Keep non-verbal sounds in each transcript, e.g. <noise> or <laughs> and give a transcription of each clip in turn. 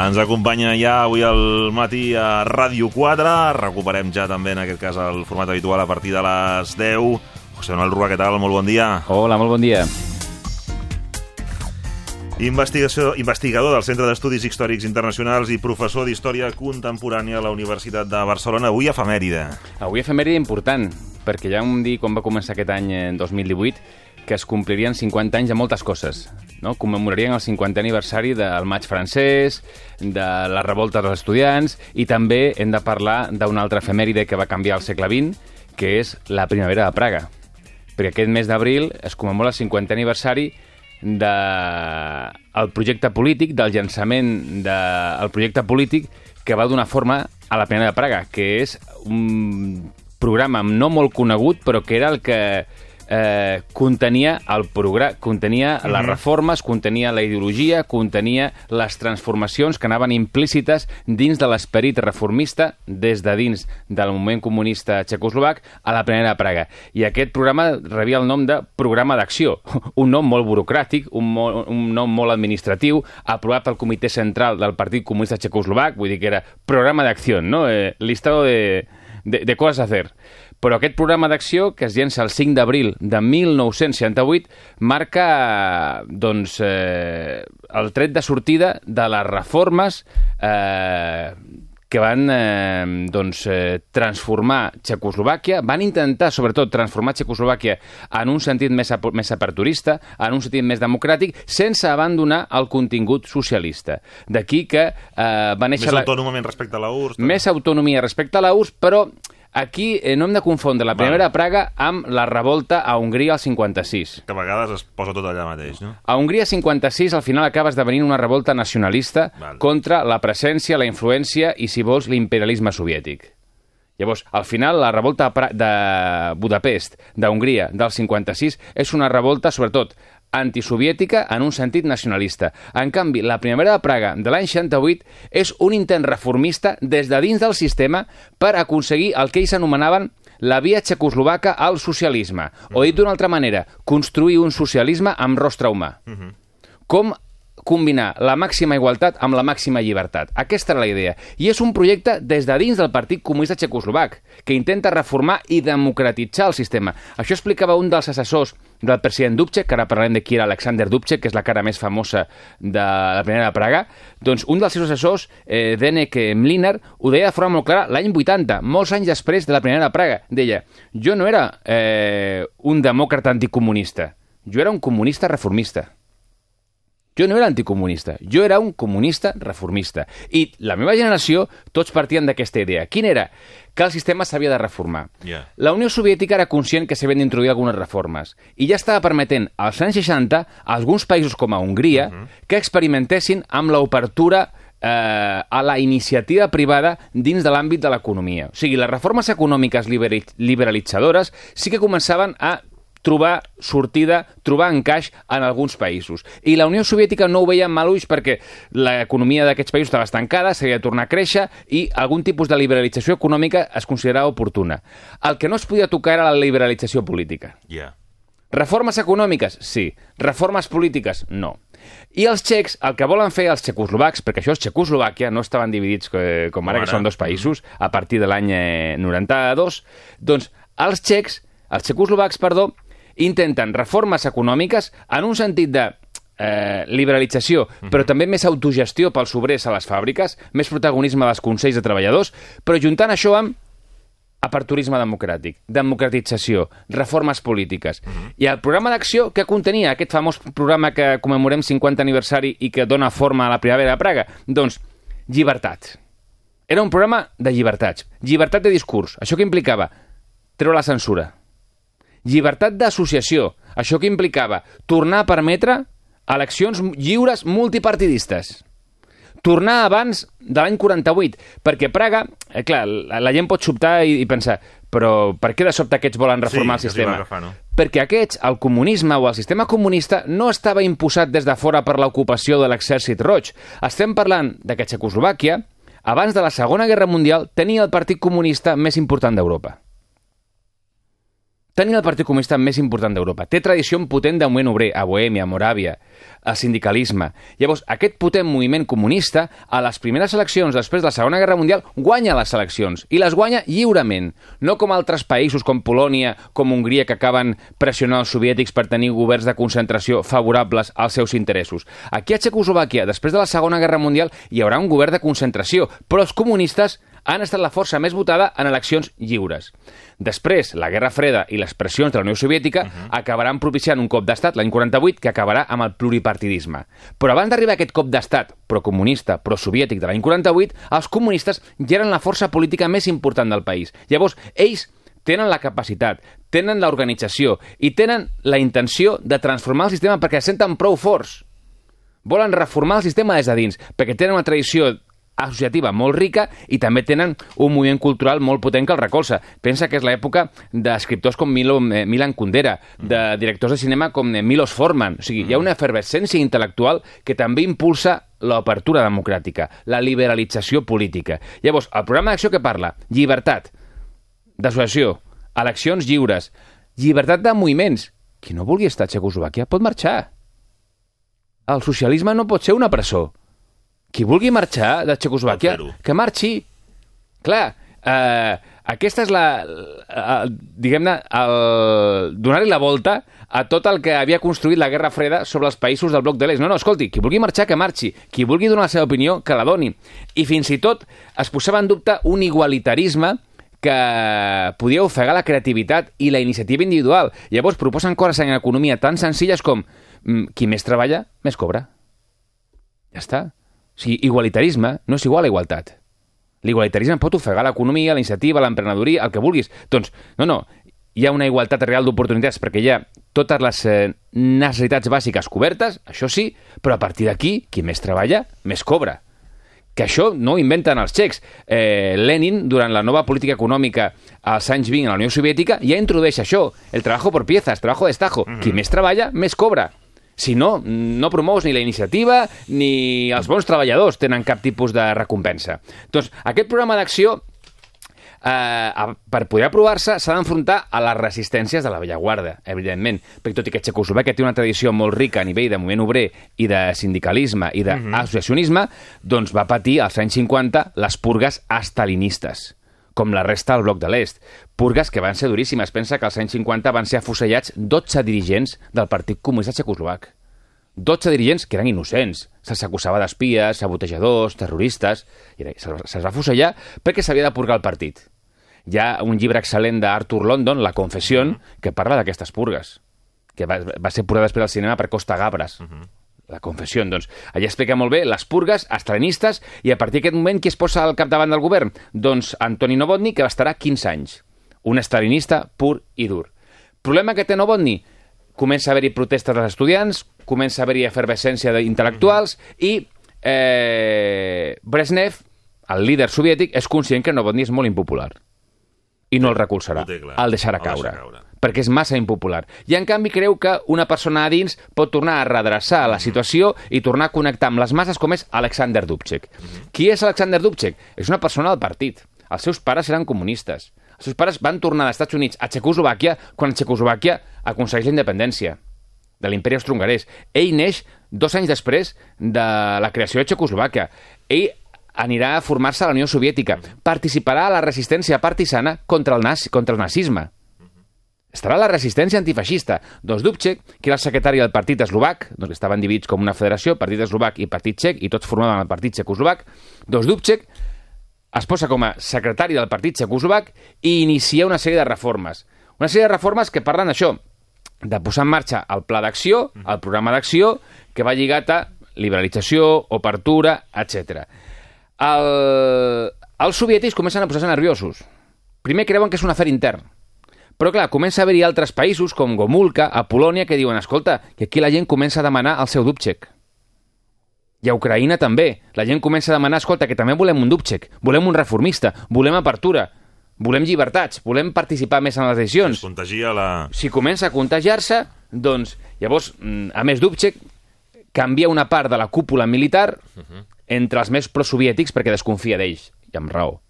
Ens acompanya ja avui al matí a Ràdio 4. Recuperem ja també, en aquest cas, el format habitual a partir de les 10. José Manuel Rua, què tal? Molt bon dia. Hola, molt bon dia. Investigació, investigador del Centre d'Estudis Històrics Internacionals i professor d'Història Contemporània a la Universitat de Barcelona. Avui efemèride. Avui efemèride important, perquè ja vam dir quan va començar aquest any en 2018 que es complirien 50 anys de moltes coses. No? Commemorarien el 50è aniversari del maig francès, de la revolta dels estudiants, i també hem de parlar d'una altra efemèride que va canviar el segle XX, que és la primavera de Praga. Perquè aquest mes d'abril es commemora el 50è aniversari de projecte polític, del llançament del de, projecte polític que va donar forma a la Primavera de Praga, que és un programa no molt conegut, però que era el que eh, contenia el programa, contenia uh -huh. les reformes, contenia la ideologia, contenia les transformacions que anaven implícites dins de l'esperit reformista des de dins del moviment comunista txecoslovac a la Primera Praga. I aquest programa rebia el nom de Programa d'Acció, <laughs> un nom molt burocràtic, un, mo un nom molt administratiu, aprovat pel Comitè Central del Partit Comunista Txecoslovac, vull dir que era Programa d'Acció, no? Eh, listado de, de, de coses a hacer. Però aquest programa d'acció, que es llença el 5 d'abril de 1968, marca doncs, eh, el tret de sortida de les reformes eh, que van eh, doncs, eh, transformar Txecoslovàquia, van intentar, sobretot, transformar Txecoslovàquia en un sentit més, més aperturista, en un sentit més democràtic, sense abandonar el contingut socialista. D'aquí que eh, va néixer... Més la... respecte a la URSS. Més autonomia respecte a la URSS, però Aquí eh, no hem de confondre la primera Val. Praga amb la revolta a Hongria al 56. Que a vegades es posa tot allà mateix, no? A Hongria 56 al final acaba esdevenint una revolta nacionalista Val. contra la presència, la influència i, si vols, l'imperialisme soviètic. Llavors, al final, la revolta de Budapest, d'Hongria, del 56, és una revolta, sobretot, antisoviètica en un sentit nacionalista. En canvi, la Primavera de Praga de l'any 68 és un intent reformista des de dins del sistema per aconseguir el que ells anomenaven la via txecoslovaca al socialisme. O dit d'una altra manera, construir un socialisme amb rostre humà. Uh -huh. Com combinar la màxima igualtat amb la màxima llibertat. Aquesta era la idea. I és un projecte des de dins del Partit Comunista Txecoslovac, que intenta reformar i democratitzar el sistema. Això explicava un dels assessors del president Dubček, que ara parlarem de qui era Alexander Dubček, que és la cara més famosa de la primera de Praga, doncs un dels seus assessors, eh, Denek Mlinar, ho deia de forma molt clara l'any 80, molts anys després de la primera de Praga. Deia, jo no era eh, un demòcrata anticomunista, jo era un comunista reformista. Jo no era anticomunista, jo era un comunista reformista. I la meva generació, tots partien d'aquesta idea. Quina era? Que el sistema s'havia de reformar. Yeah. La Unió Soviètica era conscient que s'havien d'introduir algunes reformes i ja estava permetent als anys 60 a alguns països com a Hongria uh -huh. que experimentessin amb l'obertura eh, a la iniciativa privada dins de l'àmbit de l'economia. O sigui, les reformes econòmiques liberalitzadores sí que començaven a trobar sortida, trobar encaix en alguns països. I la Unió Soviètica no ho veia amb mal ulls perquè l'economia d'aquests països estava estancada, s'havia de tornar a créixer i algun tipus de liberalització econòmica es considerava oportuna. El que no es podia tocar era la liberalització política. Yeah. Reformes econòmiques? Sí. Reformes polítiques? No. I els txecs, el que volen fer els txecoslovacs, perquè això és Txecoslovàquia, no estaven dividits eh, com ara, que són dos països, a partir de l'any 92, eh, doncs els txecs, els txecoslovacs, perdó, intenten reformes econòmiques en un sentit de eh, liberalització, però també més autogestió pels obrers a les fàbriques, més protagonisme dels consells de treballadors, però juntant això amb aperturisme democràtic, democratització, reformes polítiques. I el programa d'acció que contenia aquest famós programa que commemorem 50 aniversari i que dona forma a la primavera de Praga? Doncs llibertat. Era un programa de llibertats. Llibertat de discurs. Això que implicava? Treure la censura Llibertat d'associació. Això que implicava? Tornar a permetre eleccions lliures multipartidistes. Tornar abans de l'any 48, perquè Praga, eh, clar, la, la gent pot sobtar i, i pensar, Però per què de sobte aquests volen reformar Sí, el sistema? agafar, no? Perquè aquests, el comunisme o el sistema comunista, no estava imposat des de fora per l'ocupació de l'exèrcit roig. Estem parlant de que Txecoslovàquia, abans de la Segona Guerra Mundial, tenia el partit comunista més important d'Europa. Tenia el partit comunista més important d'Europa. Té tradició potent de moviment obrer a Bohèmia, a Moràvia, a sindicalisme. Llavors, aquest potent moviment comunista, a les primeres eleccions després de la Segona Guerra Mundial, guanya les eleccions, i les guanya lliurement, no com altres països com Polònia, com Hongria, que acaben pressionant els soviètics per tenir governs de concentració favorables als seus interessos. Aquí a Txecoslovàquia, després de la Segona Guerra Mundial, hi haurà un govern de concentració, però els comunistes han estat la força més votada en eleccions lliures. Després, la Guerra Freda i les pressions de la Unió Soviètica uh -huh. acabaran propiciant un cop d'estat l'any 48 que acabarà amb el pluripartidisme. Però abans d'arribar a aquest cop d'estat procomunista, prosoviètic de l'any 48, els comunistes ja eren la força política més important del país. Llavors, ells tenen la capacitat, tenen l'organització i tenen la intenció de transformar el sistema perquè es senten prou forts. Volen reformar el sistema des de dins, perquè tenen una tradició associativa molt rica i també tenen un moviment cultural molt potent que el recolza. Pensa que és l'època d'escriptors com Milo, eh, Milan Kundera, de directors de cinema com eh, Milos Forman. O sigui, hi ha una efervescència intel·lectual que també impulsa l'obertura democràtica, la liberalització política. Llavors, el programa d'acció que parla? Llibertat, d'associació, eleccions lliures, llibertat de moviments. Qui no vulgui estar a Txecoslovàquia pot marxar. El socialisme no pot ser una presó. Qui vulgui marxar de Txecoslovàquia, que marxi. Clar, eh, aquesta és la... la diguem-ne, donar-li la volta a tot el que havia construït la Guerra Freda sobre els països del bloc de l'Est. No, no, escolti, qui vulgui marxar, que marxi. Qui vulgui donar la seva opinió, que la doni. I fins i tot es posava en dubte un igualitarisme que podia ofegar la creativitat i la iniciativa individual. Llavors proposen coses en economia tan senzilles com mm, qui més treballa, més cobra. Ja està. O sigui, igualitarisme no és igual a igualtat. L'igualitarisme pot ofegar l'economia, la iniciativa, l'emprenedoria, el que vulguis. Doncs, no, no, hi ha una igualtat real d'oportunitats perquè hi ha totes les eh, necessitats bàsiques cobertes, això sí, però a partir d'aquí, qui més treballa, més cobra. Que això no ho inventen els txecs. Eh, Lenin, durant la nova política econòmica als anys 20 a la Unió Soviètica, ja introdueix això, el trabajo por piezas, trabajo de estajo. Qui més treballa, més cobra. Si no, no promous ni la iniciativa ni els bons treballadors tenen cap tipus de recompensa. Doncs aquest programa d'acció eh, per poder aprovar-se s'ha d'enfrontar a les resistències de la vella guarda, evidentment, perquè tot i que Txecoslovàquia té una tradició molt rica a nivell de moviment obrer i de sindicalisme i d'associacionisme, doncs va patir als anys 50 les purgues estalinistes com la resta del bloc de l'est. Purgues que van ser duríssimes. Pensa que als anys 50 van ser afusellats 12 dirigents del Partit Comunista Txecoslovac. 12 dirigents que eren innocents. Se'ls acusava d'espies, sabotejadors, terroristes... I se'ls va afusellar perquè s'havia de purgar el partit. Hi ha un llibre excel·lent d'Arthur London, La confessió, que parla d'aquestes purgues, que va, va ser purga després al cinema per Costa Gabras. La confessió, doncs. Allà explica molt bé les purgues estalinistes i a partir d'aquest moment qui es posa al capdavant del govern? Doncs Antoni Novotny, que estarà 15 anys. Un estalinista pur i dur. Problema que té Novotny? Comença a haver-hi protestes dels estudiants, comença a haver-hi efervescència d'intel·lectuals i eh, Brezhnev, el líder soviètic, és conscient que Novotny és molt impopular i no el recolzarà. El deixarà El deixa caure, caure. Perquè és massa impopular. I en canvi creu que una persona a dins pot tornar a redreçar la situació i tornar a connectar amb les masses com és Alexander Dubček. Qui és Alexander Dubček? És una persona del partit. Els seus pares eren comunistes. Els seus pares van tornar als Estats Units a Txecoslovàquia quan Txecoslovàquia aconsegueix la independència de l'imperi austro-hongarès. Ell neix dos anys després de la creació de Txecoslovàquia. Ell anirà a formar-se a la Unió Soviètica. Participarà a la resistència partisana contra el, nazi, contra el nazisme. Estarà la resistència antifeixista. Doncs Dubček, que era el secretari del partit eslovac, doncs que estaven dividits com una federació, partit eslovac i partit txec, i tots formaven el partit txecoslovac, doncs Dubček es posa com a secretari del partit txecoslovac i inicia una sèrie de reformes. Una sèrie de reformes que parlen això, de posar en marxa el pla d'acció, el programa d'acció, que va lligat a liberalització, obertura, etc. El... Els soviètics comencen a posar-se nerviosos. Primer creuen que és un afer intern. Però clar, comença a haver-hi altres països, com Gomulka, a Polònia, que diuen, escolta, que aquí la gent comença a demanar el seu Dubček. I a Ucraïna també. La gent comença a demanar, escolta, que també volem un Dubček, volem un reformista, volem apertura. volem llibertats, volem participar més en les decisions. Es contagia la... Si comença a contagiar-se, doncs, llavors, mm, a més, Dubček canvia una part de la cúpula militar entre els més prosoviètics perquè desconfia d'ells, i amb raó.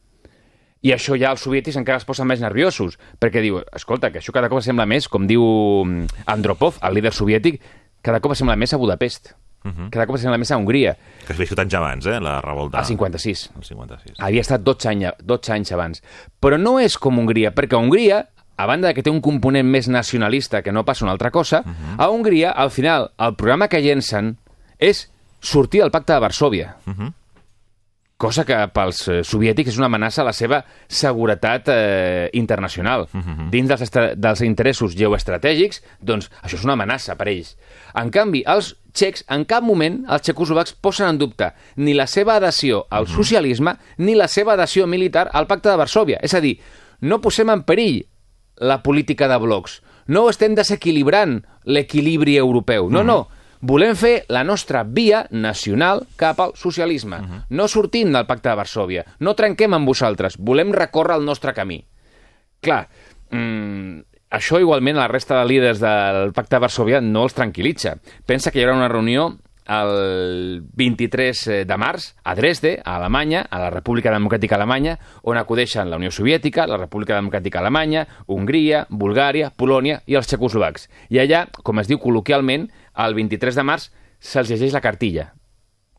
I això ja els soviètics encara es posen més nerviosos, perquè diu, escolta, que això cada cop sembla més, com diu mm, Andropov, el líder soviètic, cada cop sembla més a Budapest. Cada cop sembla més a Hongria, Que es va anys abans, eh, la revolta. al 56. El 56. Havia estat 12 anys, 12 anys abans. Però no és com Hongria, perquè Hongria, a banda de que té un component més nacionalista que no passa una altra cosa, a Hongria, al final, el programa que llencen és sortir del pacte de Varsovia. Cosa que pels eh, soviètics és una amenaça a la seva seguretat eh, internacional. Dins dels, dels interessos geoestratègics, doncs això és una amenaça per ells. En canvi, els txecs, en cap moment, els txecoslovacs posen en dubte ni la seva adhesió al socialisme ni la seva adhesió militar al pacte de Varsovia. És a dir, no posem en perill la política de blocs. No estem desequilibrant l'equilibri europeu. No, no. Volem fer la nostra via nacional cap al socialisme. No sortim del pacte de Varsovia. No trenquem amb vosaltres. Volem recórrer el nostre camí. Clar, mm, això igualment a la resta de líders del pacte de Varsovia no els tranquil·litza. Pensa que hi haurà una reunió el 23 de març a Dresde, a Alemanya, a la República Democràtica Alemanya, on acudeixen la Unió Soviètica, la República Democràtica Alemanya, Hongria, Bulgària, Polònia i els txecoslovacs. I allà, com es diu col·loquialment, el 23 de març se'ls llegeix la cartilla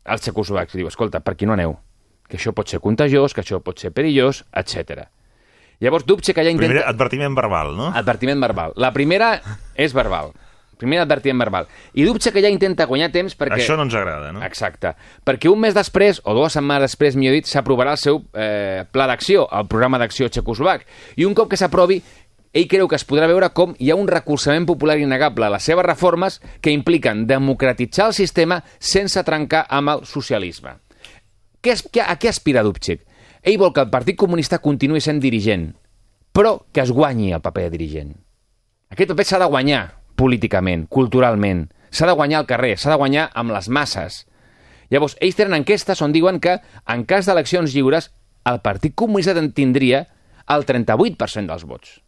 als txecoslovacs. Diu, escolta, per qui no aneu? Que això pot ser contagiós, que això pot ser perillós, etc. Llavors, Dubček allà intenta... Primer advertiment verbal, no? Advertiment verbal. La primera és verbal. Primer advertiment verbal. I Dubček allà intenta guanyar temps perquè... Això no ens agrada, no? Exacte. Perquè un mes després, o dues setmanes després, millor dit, s'aprovarà el seu eh, pla d'acció, el programa d'acció txecoslovac. I un cop que s'aprovi, ell creu que es podrà veure com hi ha un recolzament popular innegable a les seves reformes que impliquen democratitzar el sistema sense trencar amb el socialisme. Què, a què aspira Dubček? Ell vol que el Partit Comunista continuï sent dirigent, però que es guanyi el paper de dirigent. Aquest paper s'ha de guanyar políticament, culturalment. S'ha de guanyar al carrer, s'ha de guanyar amb les masses. Llavors, ells tenen enquestes on diuen que, en cas d'eleccions lliures, el Partit Comunista tindria el 38% dels vots.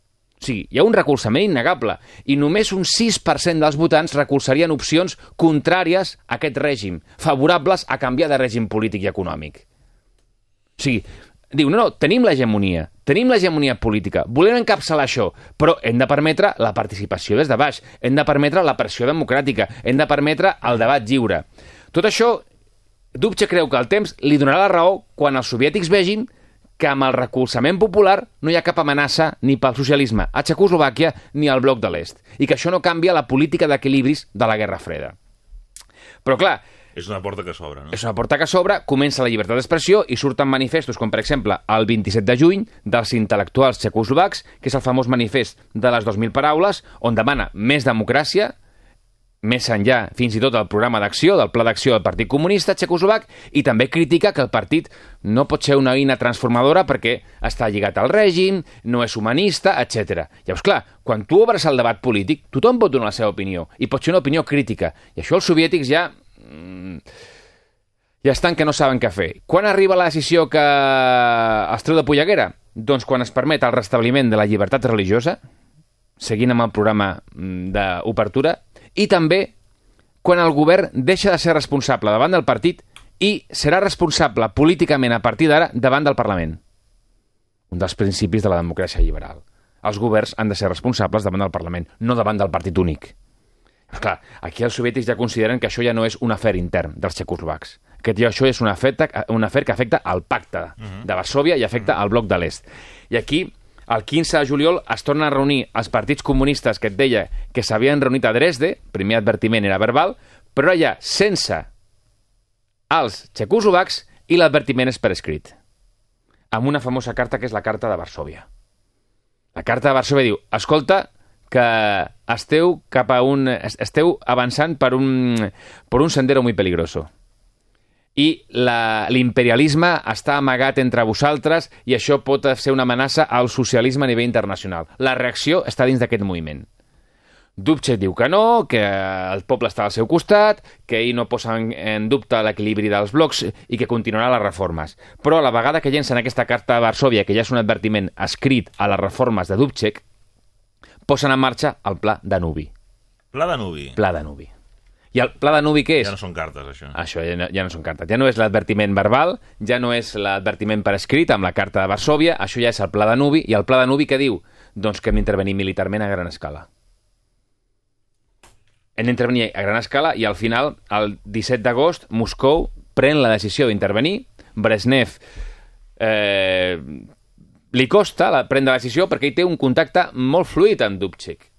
O sigui, hi ha un recolzament innegable i només un 6% dels votants recolzarien opcions contràries a aquest règim, favorables a canviar de règim polític i econòmic. O sigui, diu, no, no, tenim l'hegemonia, tenim l'hegemonia política, volem encapçalar això, però hem de permetre la participació des de baix, hem de permetre la pressió democràtica, hem de permetre el debat lliure. Tot això, Dubche creu que el temps li donarà la raó quan els soviètics vegin que amb el recolzament popular no hi ha cap amenaça ni pel socialisme a Txecoslovàquia ni al bloc de l'est, i que això no canvia la política d'equilibris de la Guerra Freda. Però clar, És una porta que s'obre, no? és una porta que s'obre, comença la llibertat d'expressió i surten manifestos com, per exemple, el 27 de juny dels intel·lectuals txecoslovacs, que és el famós manifest de les 2.000 paraules, on demana més democràcia, més enllà, fins i tot, del programa d'acció, del pla d'acció del Partit Comunista txecoslovac, i també critica que el partit no pot ser una eina transformadora perquè està lligat al règim, no és humanista, etc. Llavors, clar, quan tu obres el debat polític, tothom pot donar la seva opinió, i pot ser una opinió crítica. I això els soviètics ja mm, ja estan que no saben què fer. Quan arriba la decisió que els treu de polleguera? Doncs quan es permet el restabliment de la llibertat religiosa, seguint amb el programa mm, d'obertura, i també quan el govern deixa de ser responsable davant del partit i serà responsable políticament a partir d'ara davant del Parlament. Un dels principis de la democràcia liberal. Els governs han de ser responsables davant del Parlament, no davant del partit únic. Clar, aquí els soviètics ja consideren que això ja no és un afer intern dels txecoslovacs. Que això és un afer, un afer que afecta al pacte de Varsovia i afecta al bloc de l'est. I aquí, el 15 de juliol, es tornen a reunir els partits comunistes que et deia que s'havien reunit a Dresde, primer advertiment era verbal, però allà sense els txecoslovacs i l'advertiment és per escrit. Amb una famosa carta que és la carta de Varsovia. La carta de Varsovia diu, escolta, que esteu cap a un... es- esteu avançant per un, per un sendero muy peligroso. I l'imperialisme està amagat entre vosaltres i això pot ser una amenaça al socialisme a nivell internacional. La reacció està dins d'aquest moviment. Dubček diu que no, que el poble està al seu costat, que ell no posa en, en dubte l'equilibri dels blocs i que continuarà les reformes. Però a la vegada que llencen aquesta carta a Varsovia, que ja és un advertiment escrit a les reformes de Dubček, posen en marxa el Pla Danubi. Pla de Nubi. Pla Danubi. I el Pla Danubi què és? Ja no són cartes, això. Això ja no, ja no són cartes. Ja no és l'advertiment verbal, ja no és l'advertiment per escrit amb la carta de Varsovia, això ja és el Pla Danubi. I el Pla Danubi què diu? Doncs que hem d'intervenir militarment a gran escala. Hem d'intervenir a gran escala i al final, el 17 d'agost, Moscou pren la decisió d'intervenir. Brezhnev eh, li costa la, prendre la decisió perquè ell té un contacte molt fluid amb Dubček.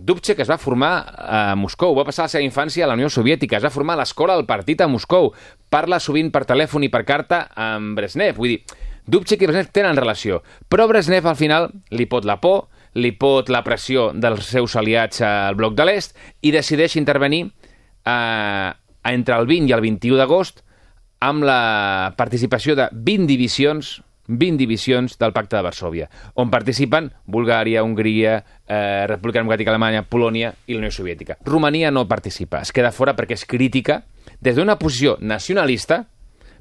Dubček es va formar a Moscou, va passar la seva infància a la Unió Soviètica, es va formar a l'escola del partit a Moscou, parla sovint per telèfon i per carta amb Brezhnev, vull dir, Dubček i Brezhnev tenen relació, però Brezhnev al final li pot la por, li pot la pressió dels seus aliats al bloc de l'est i decideix intervenir eh, entre el 20 i el 21 d'agost amb la participació de 20 divisions 20 divisions del Pacte de Varsovia, on participen Bulgària, Hongria, eh, República Democràtica Alemanya, Polònia i la Unió Soviètica. Romania no participa, es queda fora perquè és crítica des d'una posició nacionalista,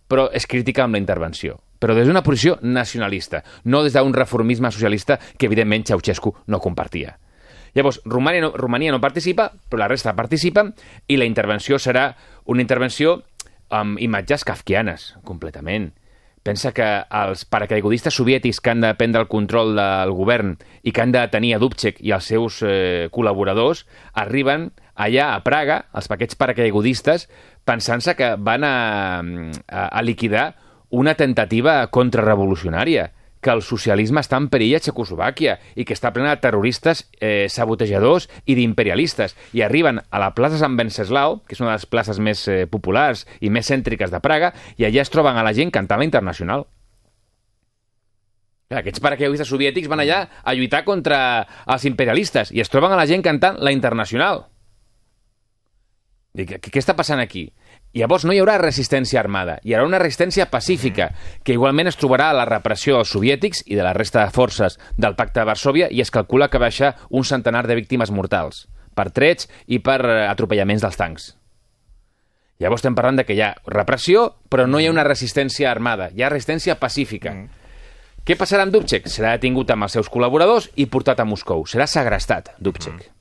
però és crítica amb la intervenció però des d'una posició nacionalista, no des d'un reformisme socialista que, evidentment, Ceausescu no compartia. Llavors, Romania no, Romania no participa, però la resta participa, i la intervenció serà una intervenció amb imatges kafkianes, completament. Pensa que els paracaigudistes soviètics que han de prendre el control del govern i que han de tenir a Dubček i els seus eh, col·laboradors arriben allà a Praga, els paquets paracaigudistes, pensant-se que van a, a, a liquidar una tentativa contrarrevolucionària, que el socialisme està en perill a Txecoslovàquia i que està plena de terroristes, eh, sabotejadors i d'imperialistes. I arriben a la plaça Sant Venceslau, que és una de les places més eh, populars i més cèntriques de Praga, i allà es troben a la gent cantant la Internacional. Aquests paracaigudistes soviètics van allà a lluitar contra els imperialistes i es troben a la gent cantant la Internacional. Què, què està passant aquí? Llavors no hi haurà resistència armada, hi haurà una resistència pacífica, que igualment es trobarà a la repressió dels soviètics i de la resta de forces del pacte de Varsovia i es calcula que baixa un centenar de víctimes mortals, per trets i per eh, atropellaments dels tancs. Llavors estem parlant de que hi ha repressió, però no hi ha una resistència armada, hi ha resistència pacífica. Mm. Què passarà amb Dubček? Serà detingut amb els seus col·laboradors i portat a Moscou. Serà segrestat, Dubček. Mm.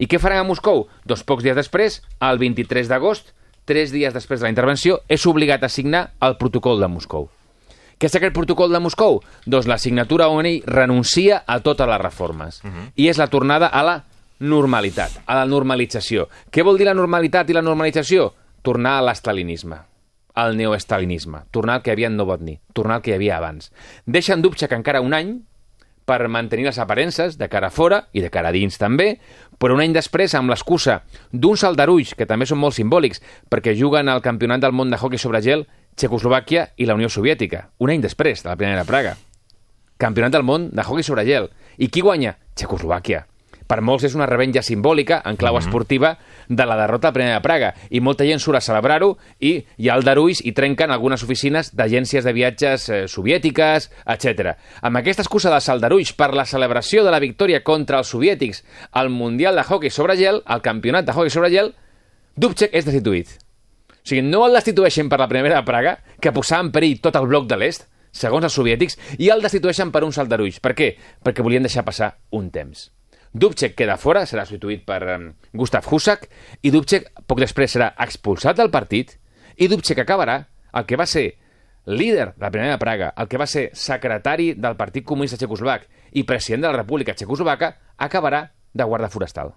I què faran a Moscou? Dos pocs dies després, el 23 d'agost, tres dies després de la intervenció, és obligat a signar el protocol de Moscou. Què és aquest protocol de Moscou? Doncs la signatura on ell renuncia a totes les reformes. Uh -huh. I és la tornada a la normalitat, a la normalització. Què vol dir la normalitat i la normalització? Tornar a l'estalinisme, al neoestalinisme, tornar al que hi havia en Novotny, tornar al que hi havia abans. Deixen Dubček encara un any, per mantenir les aparences de cara a fora i de cara a dins també, però un any després, amb l'excusa d'uns aldarulls, que també són molt simbòlics, perquè juguen al Campionat del Món de Hockey sobre gel Txecoslovàquia i la Unió Soviètica, un any després de la primera Praga. Campionat del món de hockey sobre gel. I qui guanya? Txecoslovàquia per molts és una revenja simbòlica, en clau mm -hmm. esportiva, de la derrota a Primera de Praga. I molta gent surt a celebrar-ho i hi ha aldarulls i trenquen algunes oficines d'agències de viatges eh, soviètiques, etc. Amb aquesta excusa de saldarulls per la celebració de la victòria contra els soviètics al Mundial de Hockey sobre gel, al Campionat de Hockey sobre gel, Dubček és destituït. O sigui, no el destitueixen per la Primera de Praga, que posava en perill tot el bloc de l'est, segons els soviètics, i el destitueixen per uns aldarulls. Per què? Perquè volien deixar passar un temps. Dubček queda fora, serà substituït per Gustav Husak, i Dubček poc després serà expulsat del partit, i Dubček acabarà el que va ser líder de la Primera de Praga, el que va ser secretari del Partit Comunista Txecoslovac i president de la República Txecoslovaca, acabarà de guarda forestal.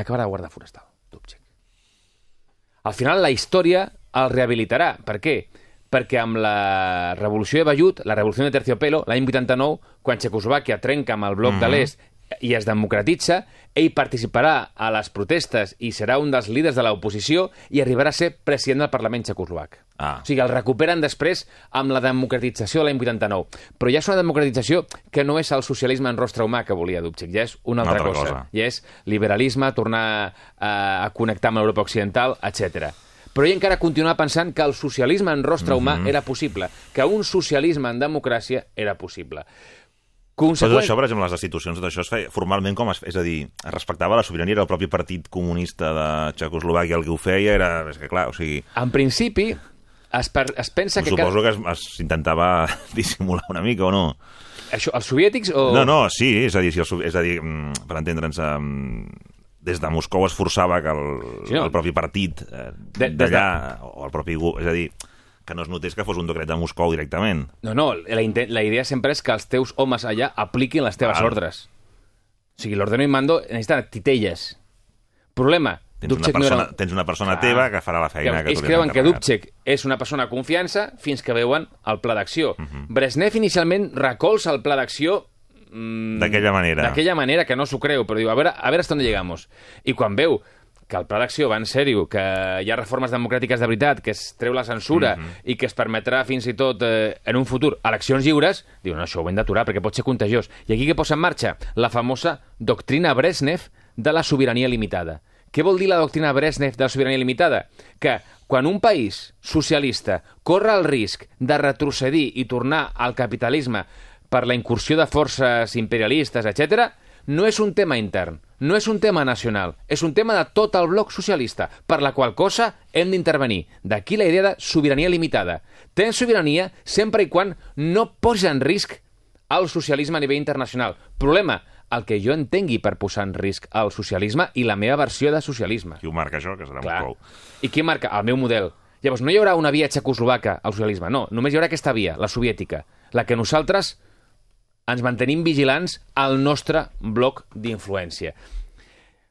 Acabarà de guarda forestal, Dubček. Al final la història el rehabilitarà. Per què? Perquè amb la revolució de Bayut, la revolució de Terciopelo, l'any 89, quan Txecoslovàquia trenca amb el bloc mm -hmm. de mhm. l'est i es democratitza, ell participarà a les protestes i serà un dels líders de l'oposició i arribarà a ser president del Parlament txecoslovac. Ah. O sigui, el recuperen després amb la democratització de l'any 89. Però ja és una democratització que no és el socialisme en rostre humà que volia Dubček, ja és una altra, una altra cosa. cosa. Ja és liberalisme, tornar a, a connectar amb l'Europa Occidental, etc però ell encara continuava pensant que el socialisme en rostre humà mm -hmm. era possible, que un socialisme en democràcia era possible. Conseqüent... tot això, per exemple, les destitucions, tot això es feia formalment com es, és a dir, es respectava la sobirania, era el propi partit comunista de Txecoslovàquia el que ho feia, era, és que clar, o sigui, En principi, es, per, es pensa que... suposo que es, es intentava <laughs> dissimular una mica o no. Això, els soviètics o... No, no, sí, és a dir, si és a dir mm, per entendre'ns, mm, des de Moscou es forçava que el, Sí, no. el propi partit eh, De- d'allà, o el propi... És a dir, que no es notés que fos un decret de Moscou directament. No, no, la, la idea sempre és que els teus homes allà apliquin les teves Val. ordres. O sigui, l'ordeno i mando necessita titelles. Problema, Tens una, Dubček no persona, era... tens una persona Clar. teva que farà la feina Que que, ells creuen que. Dubček és una persona de confiança fins que veuen el pla d'acció. Mhm. Brezhnev inicialment recolza el pla d'acció mm, D'aquella manera. D'aquella manera, que no s'ho creu, però diu, a veure, a veure hasta on llegamos. I quan veu que el pla d'acció va en sèrio, que hi ha reformes democràtiques de veritat, que es treu la censura Mhm. i que es permetrà fins i tot eh, en un futur eleccions lliures, diu, no, això ho hem d'aturar perquè pot ser contagiós. I aquí què posa en marxa? La famosa doctrina Brezhnev de la sobirania limitada. Què vol dir la doctrina Brezhnev de la sobirania limitada? Que quan un país socialista corre el risc de retrocedir i tornar al capitalisme per la incursió de forces imperialistes, etc., no és un tema intern, no és un tema nacional, és un tema de tot el bloc socialista, per la qual cosa hem d'intervenir. D'aquí la idea de sobirania limitada. Tens sobirania sempre i quan no posa en risc el socialisme a nivell internacional. Problema, el que jo entengui per posar en risc el socialisme i la meva versió de socialisme. Qui ho marca això, que serà Clar. Moscou. I qui marca? El meu model. Llavors, no hi haurà una via txecoslovaca al socialisme, no. Només hi haurà aquesta via, la soviètica, la que nosaltres ens mantenim vigilants al nostre bloc d'influència.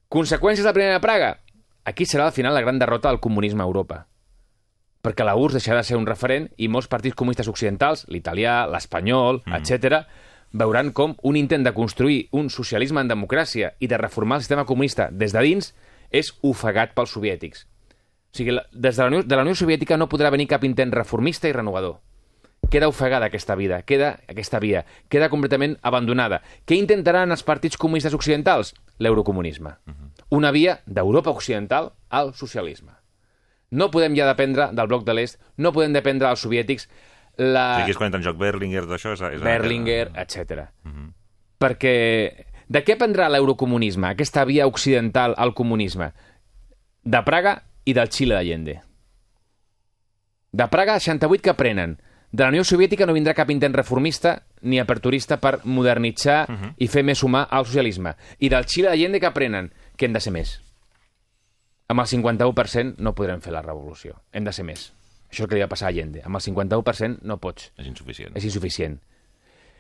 Conseqüències de la Primera Praga? Aquí serà al final la gran derrota del comunisme a Europa. Perquè la URSS deixarà de ser un referent i molts partits comunistes occidentals, l'italià, l'espanyol, mm. etc., veuran com un intent de construir un socialisme en democràcia i de reformar el sistema comunista des de dins és ofegat pels soviètics. O sigui, des de la, Unió, de la Unió Soviètica no podrà venir cap intent reformista i renovador. Queda ofegada aquesta vida, queda aquesta via, queda completament abandonada. Què intentaran els partits comunistes occidentals? L'eurocomunisme. Una via d'Europa occidental al socialisme. No podem ja dependre del bloc de l'est, no podem dependre dels soviètics, O la... sigui, aquí és quan entra en joc Berlinger, d'això... És, és Berlinger, etc. Perquè de què prendrà l'eurocomunisme, aquesta via occidental al comunisme? De Praga i del Xile d'Allende. De Praga, 68 que prenen. De la Unió Soviètica no vindrà cap intent reformista ni aperturista per modernitzar i fer més humà el socialisme. I del Xile d'Allende que prenen? Que hem de ser més. Amb el 51% no podrem fer la revolució. Hem de ser més. Això és el que li va passar a Allende. Amb el 51% no pots És insuficient. és insuficient.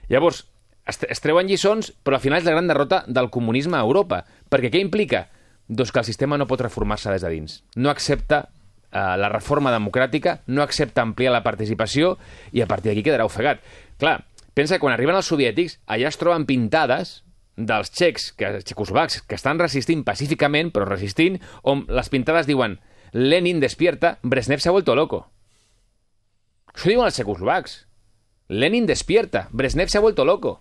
Llavors, es, es treuen lliçons, però al final és la gran derrota del comunisme a Europa. Perquè què implica? Doncs que el sistema no pot reformar-se des de dins. No accepta la reforma democràtica, no accepta ampliar la participació i a partir d'aquí quedarà ofegat. Clar, pensa que quan arriben els soviètics, allà es troben pintades dels txecs, que, txecoslovacs, que estan resistint pacíficament, però resistint, on les pintades diuen Lenin despierta, Brezhnev se ha vuelto loco. Això diuen els txecoslovacs. Lenin despierta, Brezhnev se ha vuelto loco.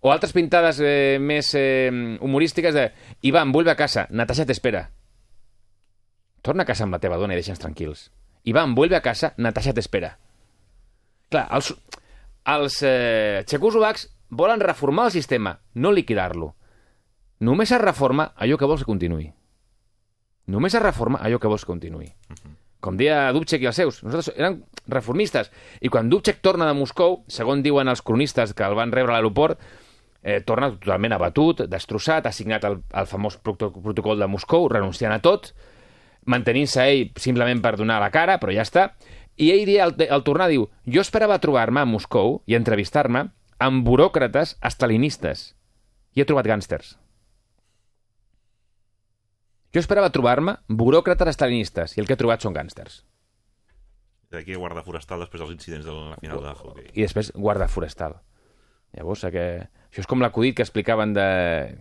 O altres pintades eh, més eh, humorístiques de Ivan, vuelve a casa, Natasha t'espera. Torna a casa amb la teva dona i deixa'ns tranquils. Ivan, vuelve a casa, Natasha t'espera. Clar, els, els eh, txecoslovacs volen reformar el sistema, no liquidar-lo. Només es reforma allò que vols que continuï. Només es reforma allò que vols que continuï. Com deia Dubček i els seus, nosaltres eren reformistes. I quan Dubček torna de Moscou, segons diuen els cronistes que el van rebre a l'aeroport, eh, torna totalment abatut, destrossat, ha signat el, el famós proto- protocol de Moscou, renunciant a tot, mantenint-se ell simplement per donar la cara, però ja està. I ell, dia, al, al tornar, diu jo esperava trobar-me a Moscou i entrevistar-me amb buròcrates estalinistes. I he trobat gàngsters. Jo esperava trobar-me buròcrates estalinistes i el que he trobat són gàngsters. D'aquí guarda forestal després dels incidents de la final de hockey. I després guarda forestal. Llavors, que... això és com l'acudit que explicaven de...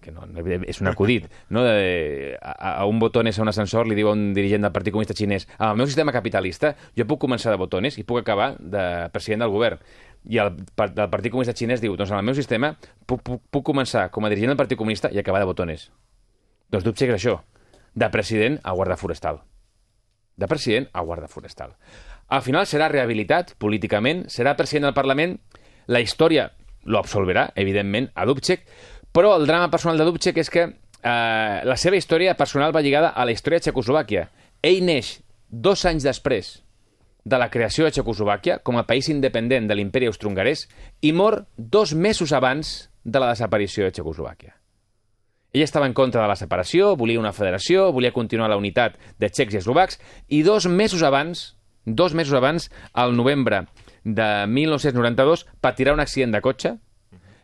que no, és un acudit, no? De... A, a un botones a un ascensor li diu a un dirigent del Partit Comunista Xinès amb el meu sistema capitalista jo puc començar de botones i puc acabar de president del govern. I el, del Partit Comunista Xinès diu doncs en el meu sistema puc, puc, puc començar com a dirigent del Partit Comunista i acabar de botones. Doncs Dubček és això, de president a guarda forestal. De president a guarda forestal. Al final serà rehabilitat políticament, serà president del Parlament. La història lo absolverà, evidentment, a Dubček, però el drama personal de Dubček és que eh, la seva història personal va lligada a la història de Txecoslovàquia. Ell neix dos anys després de la creació de Txecoslovàquia com a país independent de l'imperi austro-hongarès i mor dos mesos abans de la desaparició de Txecoslovàquia. Ell estava en contra de la separació, volia una federació, volia continuar la unitat de txecs i eslovacs, i dos mesos abans, dos mesos abans, al novembre de 1992, patirà un accident de cotxe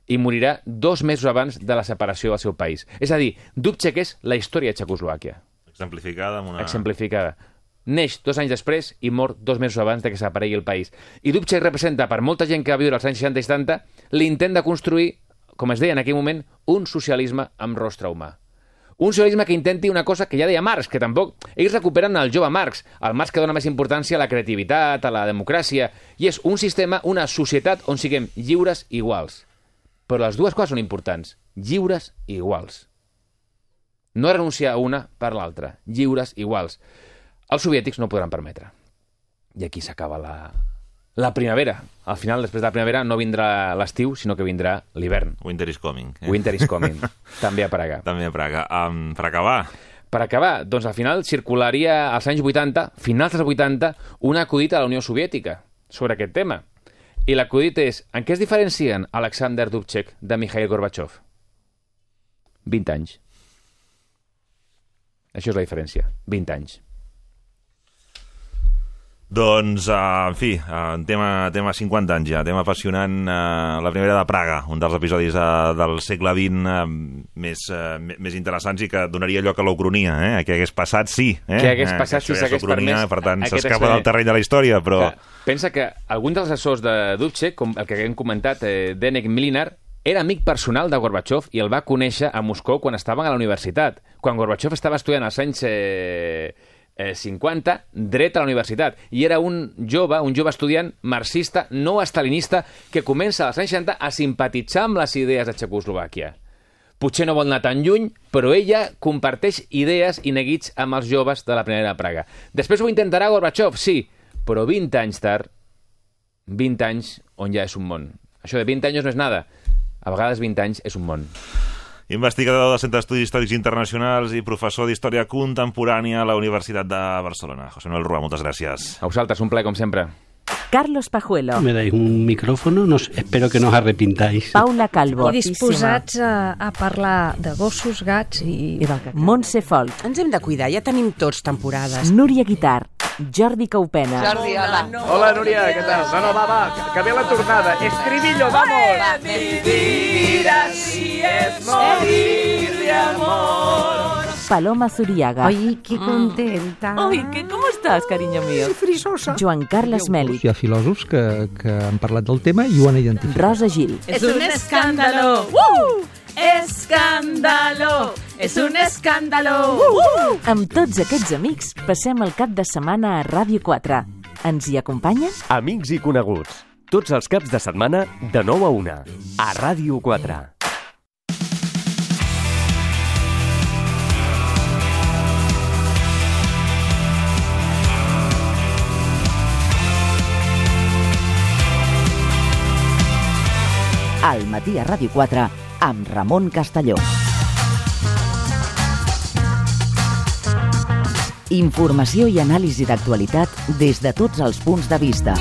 i morirà dos mesos abans de la separació del seu país. És a dir, Dubček és la història de Txecoslovàquia, Exemplificada amb una... exemplificada. Neix dos anys després i mor dos mesos abans de que s'aparegui el país. I Dubček representa, per molta gent que va viure als anys 60 i 70, l'intent de construir, com es deia en aquell moment, un socialisme amb rostre humà. Un socialisme que intenti una cosa que ja deia Marx, que tampoc... Ells recuperen el jove Marx, el Marx que dona més importància a la creativitat, a la democràcia, i és un sistema, una societat on siguem lliures i iguals. Però les dues coses són importants. Lliures i iguals. No renunciar a una per l'altra. Lliures i iguals. Els soviètics no ho podran permetre. I aquí s'acaba la, la primavera. Al final, després de la primavera, no vindrà l'estiu, sinó que vindrà l'hivern. Winter is coming. Eh? Winter is coming. <laughs> També a Praga. També a Praga. Um, per acabar, Per acabar, doncs al final circularia als anys 80, finals dels 80, un acudit a la Unió Soviètica sobre aquest tema. I l'acudit és, en què es diferencien Alexander Dubček de Mikhail Gorbachev? 20 anys. Això és la diferència. 20 anys. Doncs, uh, en fi, uh, tema, tema 50 anys ja, tema apassionant, uh, la primera de Praga, un dels episodis uh, del segle XX uh, més, uh, més interessants i que donaria lloc a l'Ucronia, eh? Què hagués passat, sí. Eh? Què hagués passat això si ja és s'hagués permès Per tant, s'escapa del terreny de la història, però... Clar, pensa que algun dels assessors de Dubček, com el que hem comentat, eh, Denek Milinar, era amic personal de Gorbachev i el va conèixer a Moscou quan estaven a la universitat. Quan Gorbachev estava estudiant als anys eh, eh, 50, dret a la universitat. I era un jove, un jove estudiant marxista, no estalinista, que comença als anys 60 a simpatitzar amb les idees de Txecoslovàquia. Potser no vol anar tan lluny, però ella comparteix idees i neguits amb els joves de la primera Praga. Després ho intentarà Gorbachev, sí, però 20 anys tard, 20 anys on ja és un món. Això de 20 anys no és nada. A vegades 20 anys és un món. Investigador del Centre d'Estudis Històrics Internacionals i professor d'Història Contemporània a la Universitat de Barcelona. José Manuel Rua, moltes gràcies. A vosaltres, un plaer com sempre. Carlos Pajuelo, Me dais un micrófono, no sé, espero que no os arrepintáis. Paula Calvo, I disposats a, a parlar de gossos, gats i... Montse Folk, Ens hem de cuidar, ja tenim tots temporades. Núria Guitar, Jordi Caupena, Jordi, hola. Hola, Núria, què tal? No, no, va, va, que, que ve la tornada. Estribillo, vamos! Paloma Zuriaga. Ai, que contenta. Ai, que, com estàs, carinyo mío? frisosa. Joan Carles Mèlic, Hi ha filòsofs que, que han parlat del tema i ho han identificat. Rosa Gil, Es un escándalo. ¡Uh! Escándalo. Es un escándalo. ¡Uh! amb tots aquests amics passem el cap de setmana a Ràdio 4. Ens hi acompanyen? Amics i coneguts. Tots els caps de setmana de 9 a 1. A Ràdio 4. Al matí a Ràdio 4 amb Ramon Castelló. Informació i anàlisi d'actualitat des de tots els punts de vista.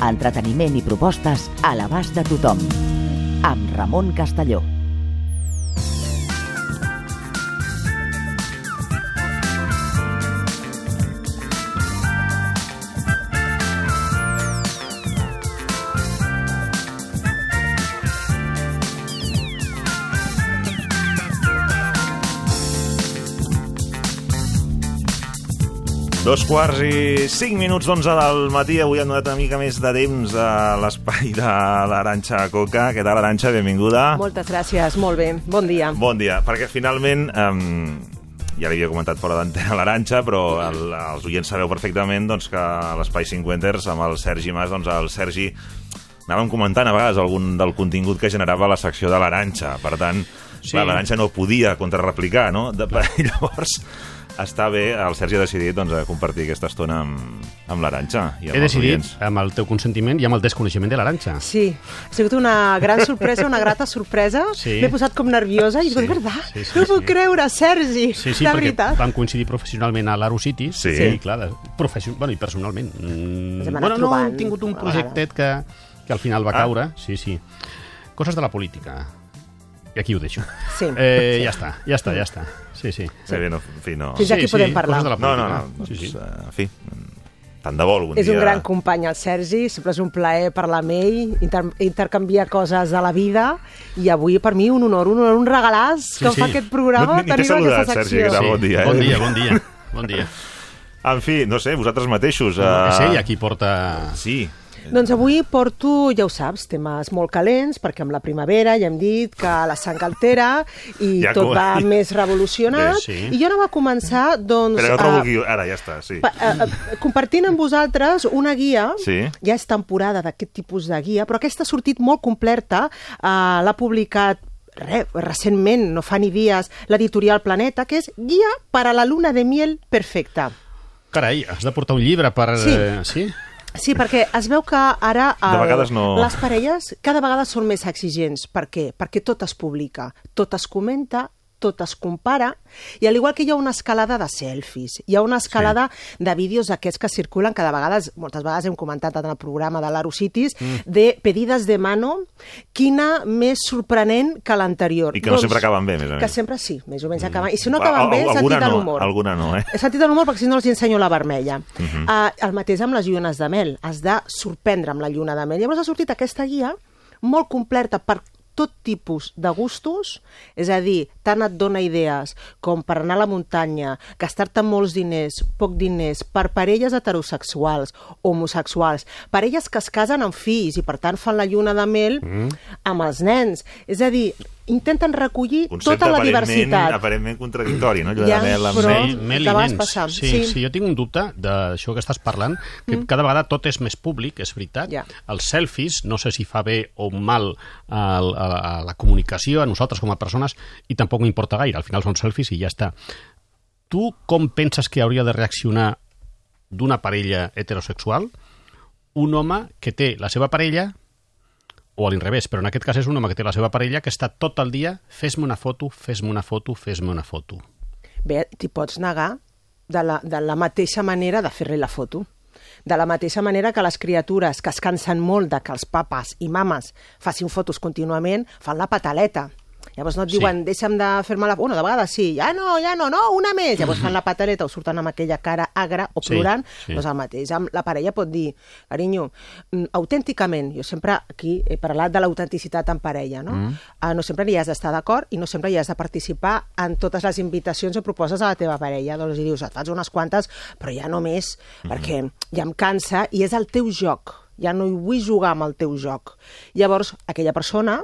Entreteniment i propostes a l'abast de tothom. Amb Ramon Castelló. Dos quarts i cinc minuts d'onze del matí. Avui hem donat una mica més de temps a l'espai de l'Aranxa Coca. Què tal, Aranxa? Benvinguda. Moltes gràcies, molt bé. Bon dia. Bon dia, perquè finalment... Um, ja li havia comentat fora d'antena l'Aranxa, però el, els oients sabeu perfectament doncs, que a l'Espai 50ers, amb el Sergi Mas, doncs el Sergi anàvem comentant a vegades algun del contingut que generava la secció de l'Aranxa. Per tant, sí. l'Aranxa no podia contrarreplicar, no? De, <laughs> llavors, està bé, el Sergi ha decidit doncs, a compartir aquesta estona amb, amb l'Aranxa He els decidit, oients. amb el teu consentiment i amb el desconeixement de l'Aranxa. Sí, ha sigut una gran sorpresa, una grata sorpresa. Sí. M'he posat com nerviosa i dic, Sí, de veritat, sí, sí, no ho puc sí. creure, Sergi, Sí, sí, de perquè veritat. vam coincidir professionalment a l'Arocitis. Sí. I, clar, de, profession... bueno, i personalment. Mm, bueno, no, trobant hem tingut un projectet que, que al final va Ah. caure. Sí, sí. Coses de la política. I aquí ho deixo. Sí. Eh, Sí. ja està, ja està, ja està. Sí, sí. Bé, bé, no, en fi, no... Fins aquí podem parlar. Coses de la No, política. no, no, doncs, Sí, sí. eh, en fi, tant de bo algun És dia... un gran company, el Sergi, sempre és un plaer parlar amb ell, inter intercanviar coses de la vida, i avui per mi un honor, un honor, un regalàs Sí, que sí. fa aquest programa, No, ni t'he tenir saludat, aquesta Sergi, secció. que tal? bon dia, eh? Bon dia, bon dia. Bon dia. En fi, no sé, vosaltres mateixos... Uh... eh, És ella qui porta... Sí, Doncs avui porto, ja ho saps, temes molt calents, perquè amb la primavera ja hem dit que la sang altera i Ja tot va més revolucionat. Bé, sí. I jo anava a començar, doncs... però no trobo aquí... Ara, ja està, sí. pa- a- a- compartint amb vosaltres una guia, Sí. ja és temporada d'aquest tipus de guia, però aquesta ha sortit molt completa, uh, l'ha publicat re, recentment, no fa ni dies, l'editorial Planeta, que és Guia per a la luna de miel perfecta. Carai, has de portar un llibre per... Sí. Eh, sí? Sí, perquè es veu que ara De vegades no- les parelles cada vegada són més exigents. Per què? Perquè tot es publica, tot es comenta, tot es compara, i al igual que hi ha una escalada de selfies, hi ha una escalada sí. de vídeos aquests que circulen, que de vegades, moltes vegades hem comentat en el programa de l'Arocitis, mm. de pedides de mano, quina més sorprenent que l'anterior. I que no sempre acaben bé, més a més. Que sempre sí, més o menys acaben. I si no acaben bé, sentit de no, l'humor. alguna no, eh? És sentit de l'humor perquè si no els ensenyo la vermella. Uh -huh. uh, el mateix amb les llunes de mel. Has de sorprendre amb la lluna de mel. Llavors ha sortit aquesta guia molt completa per tot tipus de gustos, és a dir, tant et dona idees com per anar a la muntanya, gastar-te molts diners, poc diners, per parelles heterosexuals, homosexuals, parelles que es casen amb fills i per tant fan la lluna de mel mm. amb els nens. És a dir, intenten recollir Concepte tota la aparentment, diversitat. aparentment contradictori, no? Allò Ja, de mel amb però- mel. Mel, i nens. passant, Sí, sí. sí, jo tinc un dubte d'això que estàs parlant, que mm. cada vegada tot és més públic, és veritat. Ja. Els selfies, no sé si fa bé o mal a, a, a la comunicació, a nosaltres com a persones, i tampoc m'importa gaire, al final són selfies i ja està. Tu com penses que hauria de reaccionar d'una parella heterosexual un home que té la seva parella o a l'inrevés, però en aquest cas és un home que té la seva parella que està tot el dia fes-me una foto, fes-me una foto, fes-me una foto. Bé, t'hi pots negar de la, de la mateixa manera de fer-li la foto. De la mateixa manera que les criatures que es cansen molt de que els papes i mames facin fotos contínuament, fan la pataleta. Llavors no et Sí. diuen, deixa'm de fer-me la... Bueno, de vegades sí, ja no, ja no, no, una més. Llavors fan la pataleta o surten amb aquella cara agra o Sí, plorant. sí. Doncs el mateix, la parella pot dir, carinyo, mm, autènticament, jo sempre aquí he parlat de l'autenticitat en parella, no? Mm. Uh, no sempre hi has d'estar d'acord i no sempre hi has de participar en totes les invitacions o proposes a la teva parella. Doncs hi dius, et faig unes quantes, però ja no més, mm. perquè ja em cansa i és el teu joc. Ja no hi vull jugar amb el teu joc. Llavors, aquella persona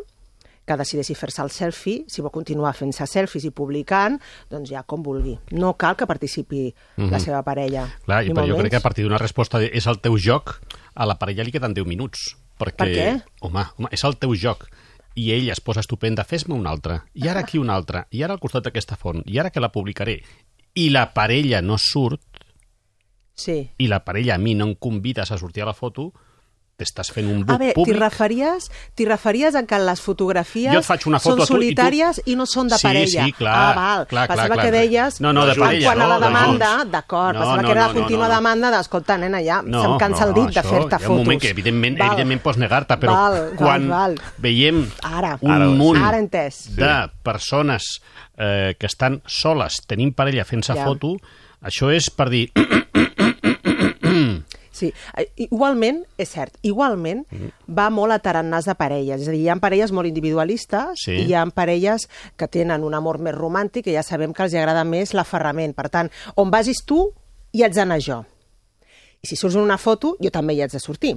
que decideixi fer-se el selfie, si vol continuar fent-se selfies i publicant, doncs ja com vulgui. No cal que participi mm -hmm. la seva parella. Mhm. Clar, i però jo crec que a partir d'una resposta de és el teu joc, a la parella li queden 10 minuts. Perquè, Per què? Home, home, és el teu joc. I ell es posa estupenda, fes-me un altre, i ara aquí un altre, i ara al costat d'aquesta font, i ara que la publicaré. I la parella no surt, Sí. i la parella a mi no em convides a sortir a la foto, t'estàs fent un A buc veure, t'hi públic. referies, t'hi referies a que les fotografies Jo et faig una foto són a tu i tu- solitàries i, no són de Sí, parella. sí, clar, ah, val. clar, clar, Pensava clar. que deies... No, no, de quan- parella, Quan a no, la de demanda, d'acord, No, pensava no, que era no, la contínua no, no. demanda d'escolta, nena, ja No, se'm cansa el no, dit de això, fer-te hi ha fotos. un moment que evidentment, Val. evidentment pots negar-te, però Val, val, quan val. veiem Ara. un Ara, munt Ara entès. de persones eh, que estan soles tenint parella fent-se Ja. foto, això és per dir... Sí, Eh, igualment, és cert, igualment va molt a tarannàs de parelles. És a dir, hi ha parelles molt individualistes Sí. i hi ha parelles que tenen un amor més romàntic i ja sabem que els agrada més l'aferrament. Per tant, on vagis tu, hi haig d'anar jo. I si surts en una foto, jo també hi haig de sortir.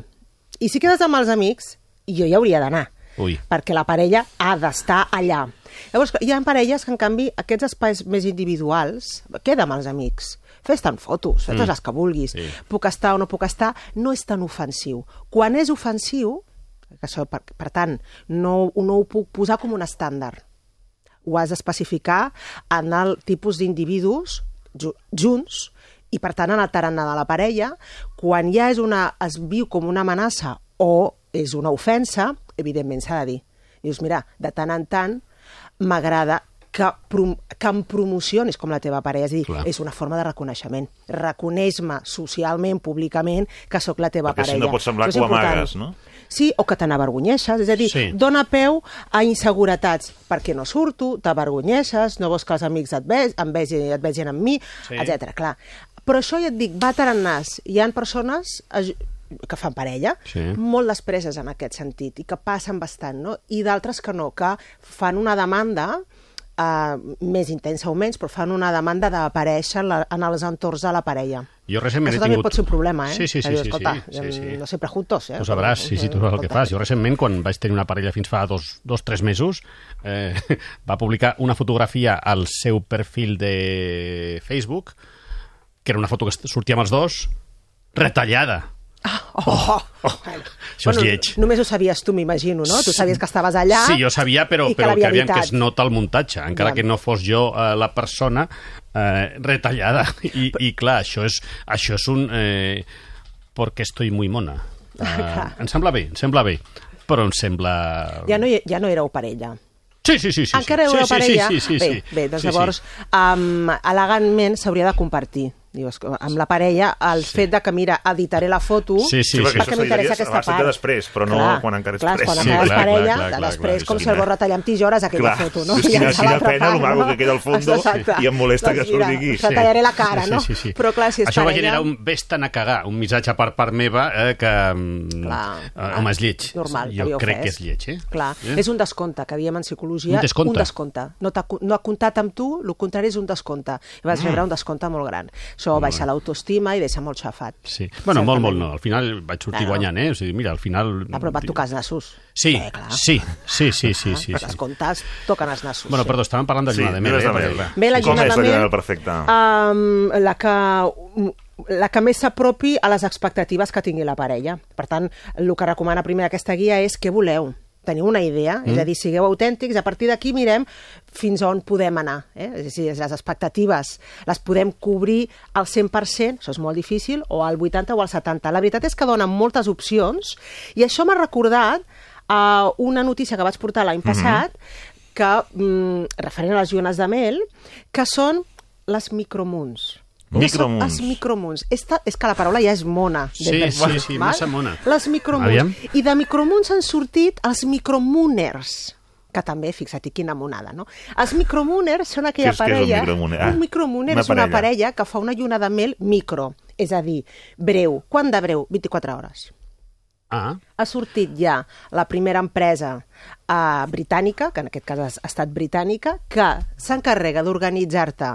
I si quedes amb els amics, jo hi hauria d'anar. Ui. Perquè la parella ha d'estar allà. Llavors, hi ha parelles que, en canvi, aquests espais més individuals, queda amb els amics. Fes-te'n fotos, fes-te les que vulguis. Sí. Puc estar o no puc estar, no és tan ofensiu. Quan és ofensiu, que això, per, per tant, no, no ho puc posar com un estàndard. Ho has d'especificar en el tipus d'individus ju junts, i per tant en el tarannà de la parella, quan ja és una, es viu com una amenaça o és una ofensa, evidentment s'ha de dir. Dius, mira, de tant en tant m'agrada que, prom que em promocionis com la teva parella. És dir, Clar. és una forma de reconeixement. Reconeix-me socialment, públicament, que sóc la teva Perquè si parella. no pot semblar que ho amagues, no? Sí, o que te n'avergonyeixes, és a dir, Sí. dona peu a inseguretats, perquè no surto, t'avergonyeixes, no vols que els amics et, ve em vegin, et vegin amb mi, Sí. etc. Clar. Però això ja et dic, va tarannàs. Hi han persones que fan parella, Sí. molt despreses en aquest sentit, i que passen bastant, no? I d'altres que no, que fan una demanda eh, més intensa o menys, però fan una demanda d'aparèixer en, els entorns de la parella. Jo recentment Això he també tingut... pot ser un problema, eh? Sí, sí, sí. Sí, escolta, sí, sí, sí. no sempre juntos, eh? Ho sabràs, sí, sí, tu el que fas. Jo recentment, quan vaig tenir una parella fins fa dos, dos tres mesos, eh, <laughs> va publicar una fotografia al seu perfil de Facebook, que era una foto que sortia amb els dos, retallada. Oh, oh. Això és lleig. Només ho sabies tu, m'imagino, no? Tu sabies que estaves allà... Sí, jo sabia, però, però que, aviam, que es nota el muntatge, encara Ja. que no fos jo eh, la persona eh, retallada. <laughs> I, I clar, això és, això és un... Eh, porque estoy muy mona. <laughs> Eh, em sembla bé, em sembla bé, però em sembla... Ja no, ja no éreu parella. Sí, sí, sí. sí Encara sí, éreu sí, parella? Sí, sí, sí, bé, sí. bé, doncs sí, llavors, Um, elegantment s'hauria de compartir dius, amb la parella el sí. fet de que, mira, editaré la foto Sí, sí, Sí, perquè sí. m'interessa aquesta abans de part. després, però no quan encara ets clar, pres. Quan Sí, encara és clar, parella, clar, clar, de clar, després, clar, com sí, si el vol retallar amb tisores, aquella Clar, foto, no? sí, I quina- quina pena, maco no? que queda al fondo, i em molesta que Doncs mira, surti aquí. retallaré la cara, no? Sí, sí, sí. Però clar, si és Això va generar un vés-te'n a cagar, un missatge per part meva eh, que... mm, Clar, eh, home, és lleig. Normal, jo crec que és lleig, eh? Clar, Eh? és un descompte, que diem en psicologia. Un descompte. Un descompte. No, t'ha- no ha comptat amb tu, el contrari és un descompte. I vas rebre un descompte molt gran. Això baixa l'autoestima i deixa molt xafat. Sí. Bueno, molt, Certament. molt no. Al final vaig sortir Claro. guanyant, eh? O sigui, mira, al final... Ah, però va tocar els nassos. Sí, Eh, clar. sí, sí, sí, sí, sí, <laughs> sí. les comptes toquen els nassos. Bueno, sí. perdó, estàvem parlant de Sí, lluna de mel, eh? Bé, la lluna de mel perfecta? Um, la que la que més s'apropi a les expectatives que tingui la parella. Per tant, el que recomana primer aquesta guia és què voleu. Teniu una idea, mm. és a dir, sigueu autèntics, a partir d'aquí mirem fins on podem anar. Eh? És a dir, les expectatives les podem cobrir al 100%, això és molt difícil, o al 80 o al 70. La veritat és que donen moltes opcions i això m'ha recordat uh, una notícia que vaig portar l'any passat que, mm, referent a les llunes de mel, que són les micromoons. Micromoons. Els micromoons. Esta, és que la paraula ja és mona. Sí, per sí, sí, val? massa mona. Les micromoons. Aviam. I de micromoons han sortit els micromooners que també, fixa't, quina monada, no? Els micromooners són aquella què és un parella... micromooner? Ah, un micromooner una és una parella. parella que fa una lluna de mel micro, és a dir, breu. Quant de breu? 24 hores Ah, ha sortit ja la primera empresa uh, britànica, que en aquest cas ha estat britànica, que s'encarrega d'organitzar-te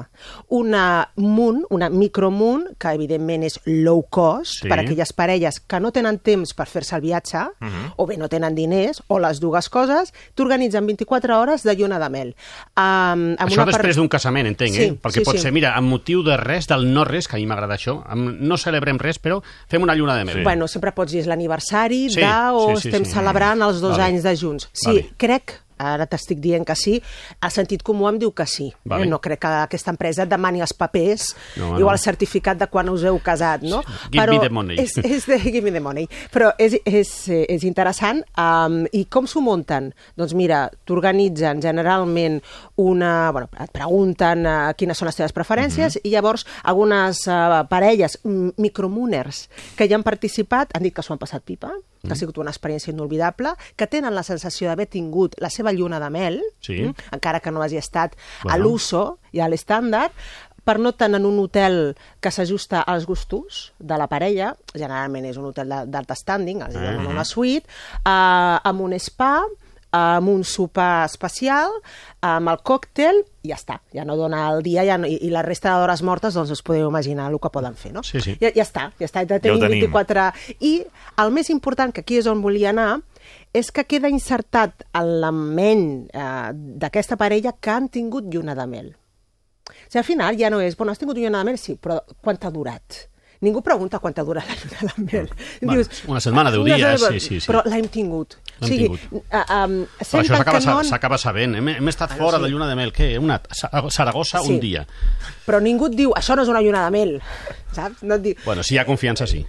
una moon, una micromoon, que evidentment és low cost, Sí. per a aquelles parelles que no tenen temps per fer-se el viatge, uh -huh. o bé no tenen diners, o les dues coses, t'organitzen 24 hores de lluna de mel. Um, amb això una després per- d'un casament, entenc, eh? Sí, Perquè sí, pot sí. ser, mira, amb motiu de res, del no res, que a mi m'agrada això, amb, no celebrem res, però fem una lluna de mel. Sí. Bueno, sempre pots dir és l'aniversari Sí, de o sí, sí, estem sí. celebrant els dos Vale. anys de junts. Sí, Vale. crec ara t'estic dient que sí, el sentit comú em diu que sí. Vale. Eh? No crec que aquesta empresa et demani els papers No, no. el certificat de quan us heu casat, no? Give me the money. És, és de, <laughs> give me the money. Però és, és, eh, és interessant. Um, I com s'ho munten? Doncs mira, t'organitzen generalment una... Bueno, et pregunten uh, quines són les teves preferències i llavors algunes uh, parelles, mm, micromooners, que ja han participat, han dit que s'ho han passat pipa, que ha sigut una experiència inolvidable, que tenen la sensació d'haver tingut la seva lluna de mel, Sí. mm, encara que no hagi estat a Bueno. l'uso i a l'estàndard, per no tant en un hotel que s'ajusta als gustos de la parella, generalment és un hotel d'alt standing, diu Mhm. una suite, eh, amb un spa, amb un sopar especial, amb el còctel, i ja està. Ja no dona el dia ja no, i, i la resta d'hores mortes, doncs us podeu imaginar el que poden fer, no? Sí, sí. Ja, ja està, ja està. Ja tenim tenim. 24... I el més important, que aquí és on volia anar, és que queda insertat en la ment eh, d'aquesta parella que han tingut lluna de mel. O sigui, al final ja no és, bueno, has tingut lluna de mel? Sí, però quant t'ha durat? Ningú pregunta quant ha durat la lluna de mel. Bueno, una setmana, deu "Ah, una dies, setmana", sí, sí, sí. Però l'hem tingut. L'hem sigui, uh, um, Però això s'acaba s'acaba sabent. Hem, hem estat no, fora sí. de lluna de mel. Què? Una, Sa- Saragossa Sí. un dia. Però ningú et diu, això no és una lluna de mel, saps? No et diu... Bueno, si hi ha confiança, sí.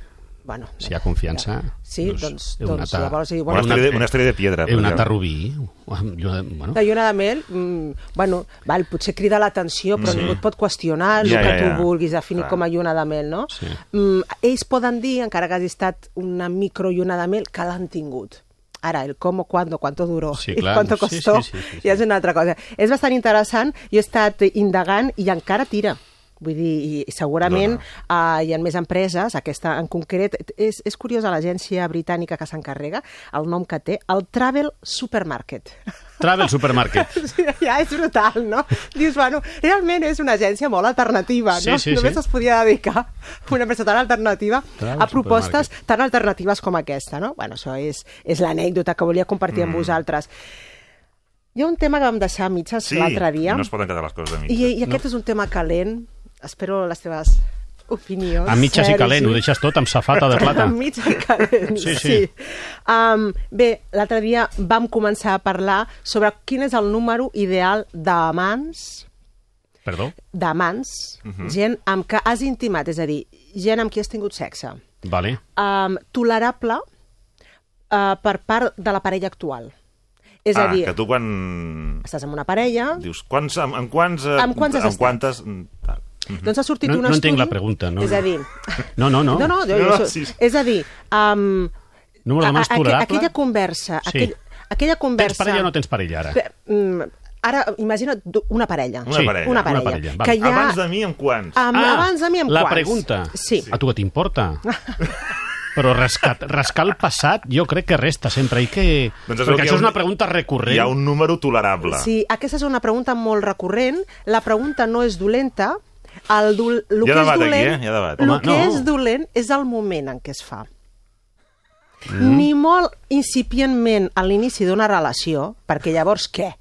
Bueno, Si hi ha confiança... Sí, doncs, doncs anat a- llavors sí, Una, bueno, estrella, de- una estrella de piedra. Heu per anat a. Rubí. Lluna de- Bueno, La lluna de mel, mm, bueno, val, potser crida l'atenció, però Sí. ningú et pot qüestionar el Ja, que ja, tu ja. vulguis definir Clar. com a lluna de mel, no? Sí. Mm, ells poden dir, encara que hagi estat una microlluna de mel, que l'han tingut. Ara, el cómo, cuándo, cuánto duró Sí, <laughs> i clar. cuánto Sí, costó, sí, sí, sí, sí. ja és una altra cosa. És bastant interessant, jo he estat indagant i encara tira. Vull dir, i segurament uh, hi ha més empreses, aquesta en concret, és, és curiosa l'agència britànica que s'encarrega, el nom que té, el Travel Supermarket. Travel Supermarket. <laughs> Sí, ja és brutal, no? Dius, bueno, realment és una agència molt alternativa, Sí, no? sí, Només sí. es podia dedicar una empresa tan alternativa Travel a propostes tan alternatives com aquesta, no? Bueno, això és, és l'anècdota que volia compartir Mm. amb vosaltres. Hi ha un tema que vam deixar a mitges Sí, l'altre dia, no es poden quedar les coses a i, mitges. i aquest és un tema calent. Espero les teves opinions. A mitges i Sergi. calent, ho deixes tot amb safata de plata. <laughs> A mitja i calent, Sí, sí. sí. Um, bé, l'altre dia vam començar a parlar sobre quin és el número ideal d'amants Perdó? d'amants, uh Mhm. -huh. gent amb què has intimat, és a dir, gent amb qui has tingut sexe, Vale. um, tolerable uh, per part de la parella actual. És ah, a dir, que tu quan... estàs amb una parella, Dius, quants, amb, amb quants... eh, Amb quants has amb estat? Mm, doncs ha sortit No- un no estudi... entenc la pregunta, no, És no. a dir... No, no, no. No, no, jo, No, no, sí. és a dir, um, Número de mans a- a- tolerable? aquella conversa, Sí. aquell, aquella conversa... Tens parella o no tens parella, ara? Mm, Ara, imagina't una parella. Una Sí, parella. Una parella. Una parella, que ha... Abans de mi, amb quants? Amb, abans de mi, amb Ah, la quants? pregunta. Sí. A tu què t'importa? <laughs> Però rascar, rascar el passat jo crec que resta sempre. I que... Doncs Perquè que això ha és un- una pregunta recurrent. Hi ha un número tolerable. Sí, aquesta és una pregunta molt recurrent. La pregunta no és dolenta. El, do, el ha que debat és aquí, dolent, eh? Hi ha debat. El Home, que no. és dolent és el moment en què es fa. Mm. Ni molt incipientment a l'inici d'una relació, perquè llavors què?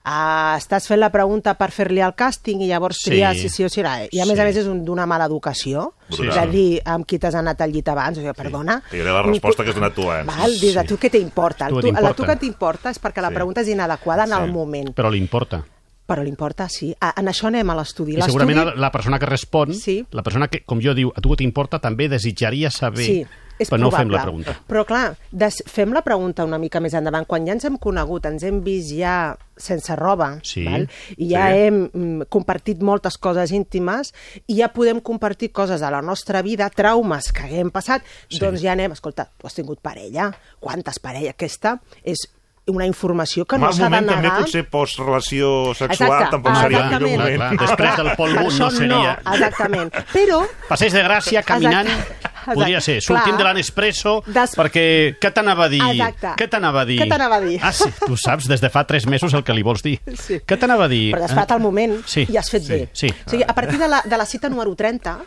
Uh, estàs fent la pregunta per fer-li el càsting i llavors Sí. triar si sí o si no. I a més Sí. a més és un- d'una mala educació. Brutal. De dir amb qui t'has anat al llit abans. O sigui, perdona. Te diré la resposta que has donat tu abans. Val, dius, a tu què t'importa? Tu Tu, t'importa. a tu que t'importa és perquè la Sí. pregunta és inadequada en Sí. el moment. Però li importa. Però li importa, sí. A, en això anem a l'estudi. I segurament la- la persona que respon, Sí. la persona que, com jo diu, a tu t'importa, també desitjaria saber, Sí, és però no fem la pregunta. Però clar, des, fem la pregunta una mica més endavant. Quan ja ens hem conegut, ens hem vist ja sense roba, Sí. val? i ja Sí. hem mm, compartit moltes coses íntimes, i ja podem compartir coses de la nostra vida, traumes que haguem passat, Sí. doncs ja anem, escolta, tu has tingut parella, quantes parella? Aquesta és una informació que no s'ha de moment també negar. potser post-relació sexual Exacte, tampoc seria el exactament. millor Clar, moment. clar. Després del polvo no seria- No, exactament. Però Passeig de Gràcia, caminant, Exacte. podria ser. Clar. Sortint de l'Anespresso, Des- perquè què t'anava a dir? Exacte. Què t'anava a dir? Què t'anava a dir? Ah, sí, tu saps des de fa tres mesos el que li vols dir. Sí. Què t'anava a dir? Però has fet el moment Sí. i has fet Sí, bé. sí. O sigui, a partir de la, de la cita número 30...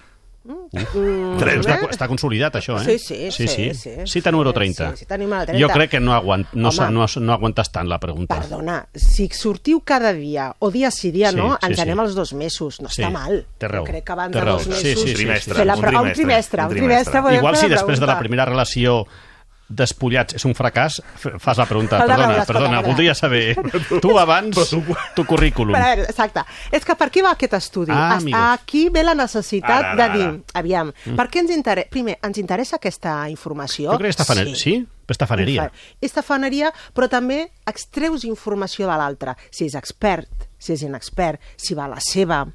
Mm, Està, eh? està consolidat, això, eh? Sí, sí, sí, sí. sí, Cita número 30. sí, cita número 30. Jo crec que no, aguant, no, Home. no, no aguantes tant la pregunta. Perdona, si sortiu cada dia, o dia sí, dia Sí, no, sí, ens sí. anem als dos mesos. No Sí, està mal. té raó, Jo crec que abans de dos Sí, mesos... sí, sí, trimestre, fer la un pre- un trimestre, trimestre, un un trimestre. trimestre. podem Igual si després de la primera relació despullats és un fracàs, fas la pregunta. Perdona, veure, escolta, perdona, perdona. voldria saber, <laughs> tu abans, tu currículum. Però veure, exacte. És que per què va aquest estudi? Ah. Aquí ve la necessitat Ara, ara, de dir, ara. aviam, per què ens interessa... Primer, ens interessa aquesta informació? Jo crec que estafaneria. Sí? Estafaneria. És tafaneria, però també extreus informació de l'altre. Si és expert, si és inexpert, si va a la seva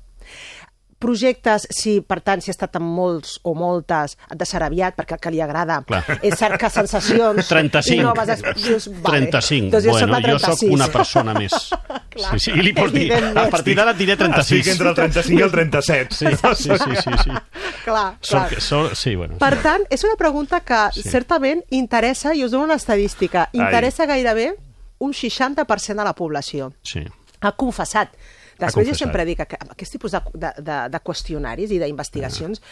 projectes, si per tant si ha estat amb molts o moltes, et de ser aviat perquè el que li agrada Clar. és cercar sensacions <laughs> 35. i noves ex- dius, vale, 35. doncs jo bueno, la jo 36. sóc una persona més. <laughs> Clar, sí, sí, i li pots dir, a partir d'ara et diré 36. Estic entre el 35 i el 37. Sí, sí, sí, sí, sí. <laughs> clar, clar. Soc, soc, sí, bueno. Per tant, és una pregunta que Sí. certament interessa, i us dono una estadística, interessa gairebé un 60% de la població. Sí. Ha confessat. Després jo sempre dic que aquest tipus de, de, de, de qüestionaris i d'investigacions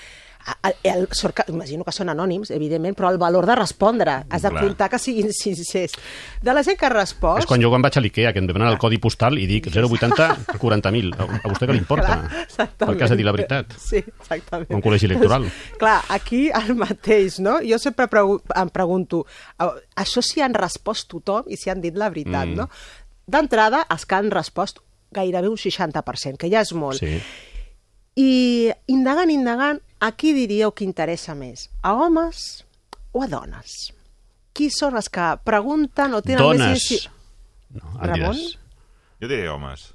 el, el, sort que, imagino que són anònims, evidentment, però el valor de respondre. Has de Clar. comptar que siguin sincers. De la gent que ha respost... És quan jo quan vaig a l'IKEA, que em demanen el codi postal i dic 080 a 40.000. A a vostè què li importa? Clar. Perquè has de dir la veritat. Sí, exactament. Un col·legi electoral. Clar, aquí el mateix, no? Jo sempre pregu em pregunto, això si han respost tothom i si han dit la veritat, Mm. no? D'entrada, els que han respost gairebé un 60%, que ja és molt. Sí. I indagant, indagant, a qui diríeu que interessa més? A homes o a dones? Qui són els que pregunten o tenen Dones. més... inci- No, Ramon? Jo diria homes.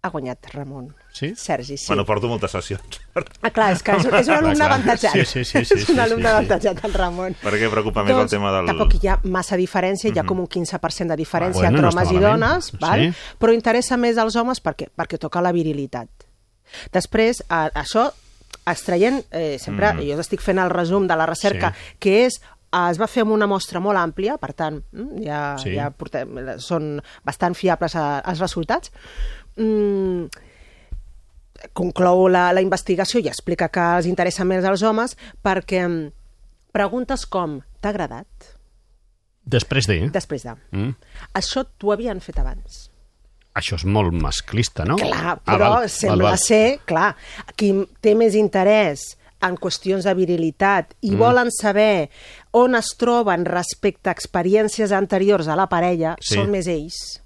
Ha guanyat Ramon. Sí? Sergi, sí. Bueno, porto moltes sessions. Ah, clar, és que és, és un alumne clar. avantatjat. Sí, sí, sí, sí, és un alumne sí, sí. avantatjat, el Ramon. Per què preocupa més el tema del... Tampoc hi ha massa diferència, hi ha com un 15% de diferència Ah, bueno, entre no homes i malament. dones, val? Sí. però interessa més als homes perquè, perquè toca la virilitat. Després, a, això, extraient, eh, sempre, Mhm. jo estic fent el resum de la recerca, Sí. que és eh, es va fer amb una mostra molt àmplia, per tant, mm, ja, Sí. ja portem, són bastant fiables a, els resultats. Mm, conclou la, la investigació i explica que els interessa més als homes perquè mm, preguntes com t'ha agradat? Després de... Després de. Mm. Això t'ho havien fet abans. Això és molt masclista, no? Clar, Ah, però val, sembla val, val. ser, clar, qui té més interès en qüestions de virilitat i Mm. volen saber on es troben respecte a experiències anteriors a la parella, Sí. són més ells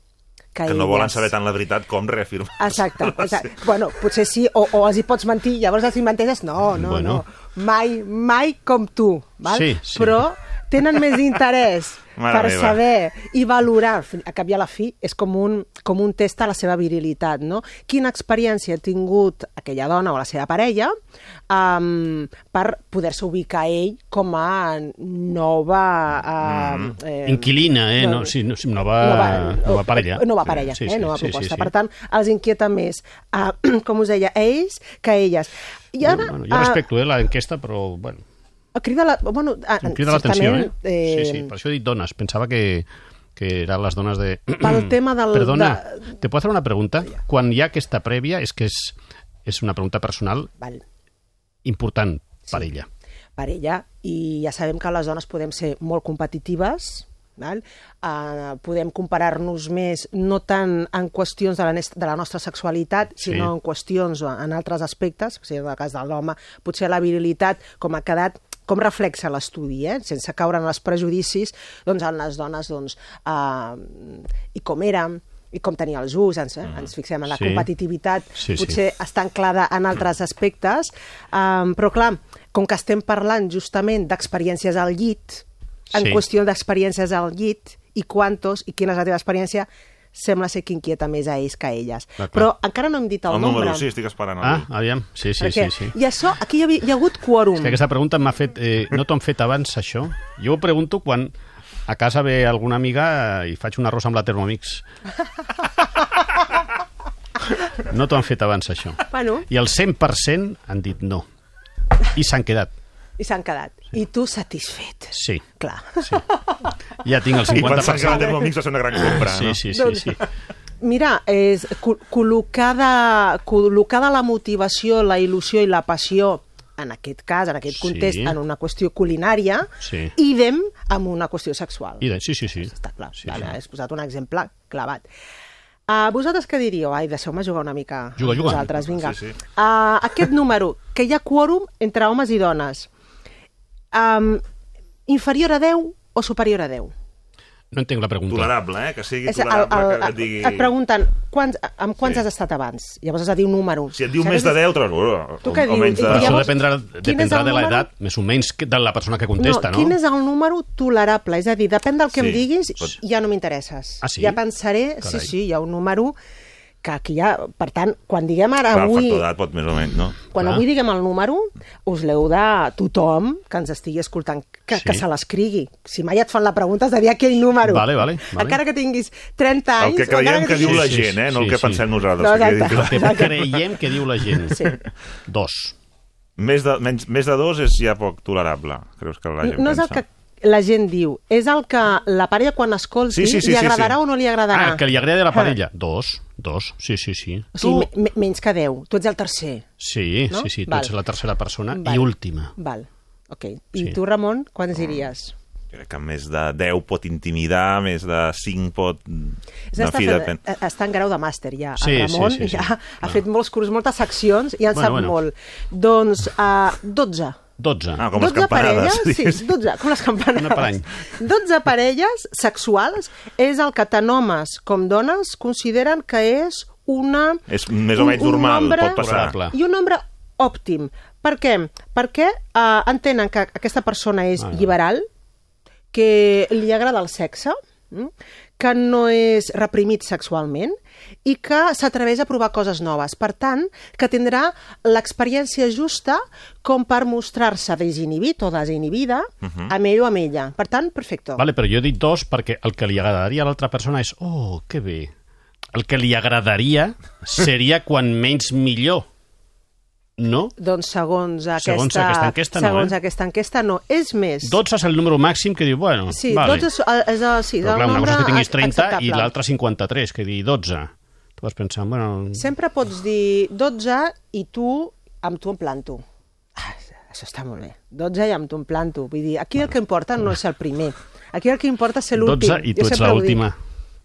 que, Que no volen saber tant la veritat com reafirmar. Exacte, <laughs> exacte. Bueno, potser sí, o, o els hi pots mentir, llavors els hi menteixes, no, no, Bueno. no, mai, mai com tu, val? Sí, sí. però tenen més <laughs> interès Mare per meva. saber i valorar, a cap i a la fi, és com un, com un test a la seva virilitat, no? Quina experiència ha tingut aquella dona o la seva parella um, per poder-se ubicar ell com a nova... Uh, eh, Inquilina, eh? No, sí, no, sí, nova, nova parella. Nova parella, Sí, eh? sí, nova sí, sí, proposta. sí. Per tant, els inquieta més, uh, <clears throat> com us deia, ells que elles. I ara, Bueno, jo ah, respecto eh, l'enquesta, però, bueno, crida la, bueno, ah, em crida l'atenció, eh? eh, Sí, sí, per això he dit dones. Pensava que, que eren les dones de... Pel tema del... Perdona, De... te puedo hacer una pregunta? Quan hi ha aquesta prèvia, és que és, és una pregunta personal Val. important per ella. per ella i ja sabem que les dones podem ser molt competitives, val? Uh, podem comparar-nos més no tant en qüestions de la, de la nostra sexualitat, Sí. sinó en qüestions en altres aspectes, o sigui, en el cas de l'home, potser la virilitat, com ha quedat com reflexa l'estudi, eh? sense caure en els prejudicis, doncs en les dones, doncs, uh, i com érem, i com tenia els ulls, ens, eh? ens fixem en la Sí. competitivitat, Sí, sí. potser està anclada en altres aspectes, um, però clar, com que estem parlant justament d'experiències al llit, en Sí. qüestió d'experiències al llit, i quantos, i quina és la teva experiència, sembla ser que inquieta més a ells que a elles. Clar, clar. Però encara no hem dit el, El nombre. número, sí, estic esperant. el Ah, aviam, sí, sí, perquè, sí. sí. I això, aquí hi, havia, hi ha hagut quòrum. És que aquesta pregunta m'ha fet... Eh, no t'ho han fet abans, això? Jo ho pregunto quan a casa ve alguna amiga i faig un arròs amb la Thermomix. <laughs> No t'ho han fet abans, això. Bueno, I el 100% han dit no. I s'han quedat. i s'han quedat. I tu satisfet. Sí, Clar. sí. Ja tinc el I pensant que la 50%. Thermomix va ser una gran compra, Sí, no? sí, sí, Doncs- sí. Mira, és col- col·locada, col·locada la motivació, la il·lusió i la passió en aquest cas, en aquest Sí. context, en una qüestió culinària, Sí. idem amb una qüestió sexual. I de, sí, sí, sí. Està clar, Sí, vale, sí. has posat un exemple clavat. Uh, vosaltres què diríeu? Ai, deixeu-me jugar una mica Juga, juga. vosaltres, vinga. Sí, sí. Uh, aquest número, que hi ha quòrum entre homes i dones, um, inferior a 10 o superior a 10? No entenc la pregunta. Tolerable, eh? Que sigui És el, tolerable, el, que et digui... Et pregunten quants, amb quants Sí. has estat abans? Llavors has de dir un número. Si et diu més de 10, treus... O, Tu què o dius? menys de... Però això Llavors, dependrà, dependrà de número? l'edat, més o menys, que de la persona que contesta, no? Quin és el número tolerable? És a dir, depèn del que Sí, em diguis, pot- ja no m'interesses. Ah, sí? Ja pensaré, sí, Carai. sí, hi ha un número que aquí hi ha... Per tant, quan diguem ara Clar, el avui... factor d'edat pot més o menys, no? Quan Clar. avui diguem el número, us l'heu de tothom que ens estigui escoltant, que, Sí. que se l'escrigui. Si mai et fan la pregunta, has de dir aquell número. Vale, vale, vale. Encara que tinguis 30 anys... El que creiem que diu Sí, la gent, eh? No sí, el que sí. pensem nosaltres. No, que exacte. clar. El que creiem que diu la gent. Sí. Dos. Més de, menys, més de dos és ja poc tolerable, creus que la gent No és el pensa? que la gent diu, és el que la parella quan escolti Sí, sí, sí, li sí, agradarà sí. o no li agradarà? Ah, que li agradi a la parella. Dos, dos, sí, sí, sí. O sigui, me- me- menys que 10. Tu ets el tercer. Sí, No? sí, sí, tu Val. ets la tercera persona Val. i última. Val, ok. I Sí. tu, Ramon, quants diries? Jo crec que més de 10 pot intimidar, més de 5 pot... És En està, fi, fent, depèn. eh, està en grau de màster ja. Sí, el Ramon sí, sí, sí. ja ha Clar. fet molts cursos, moltes seccions i en Bueno, sap bueno. molt. Doncs uh, 12. 12. Ah, com les 12 campanades. parelles, <laughs> sí, diguéssim. 12, com les campanades. Una per any. 12 parelles sexuals és el que tant homes com dones consideren que és una... És més o menys normal, pot passar. I un nombre òptim. Per què? Perquè uh, entenen que aquesta persona és Ah, liberal, que li agrada el sexe, mm? que no és reprimit sexualment i que s'atreveix a provar coses noves. Per tant, que tindrà l'experiència justa com per mostrar-se desinhibit o desinhibida uh -huh. amb ell o amb ella. Per tant, perfecte. Vale, però jo he dit dos perquè el que li agradaria a l'altra persona és oh, que bé. El que li agradaria seria <laughs> quan menys millor. No? Doncs segons aquesta, Segons aquesta enquesta, no, segons eh? aquesta enquesta, no. És més... 12 és el número màxim que diu, bueno, Sí, vale. 12 és, és, el- sí, Però el clar, una cosa és que tinguis 30 i acceptable. l'altra 53, que digui 12. Vas pensar, bueno... Sempre pots dir 12 i tu, amb tu em planto. Ah, això està molt bé. 12 i amb tu em planto. Vull dir, aquí el que importa no és el primer. Aquí el que importa és l'últim. 12 i tu ets l'última.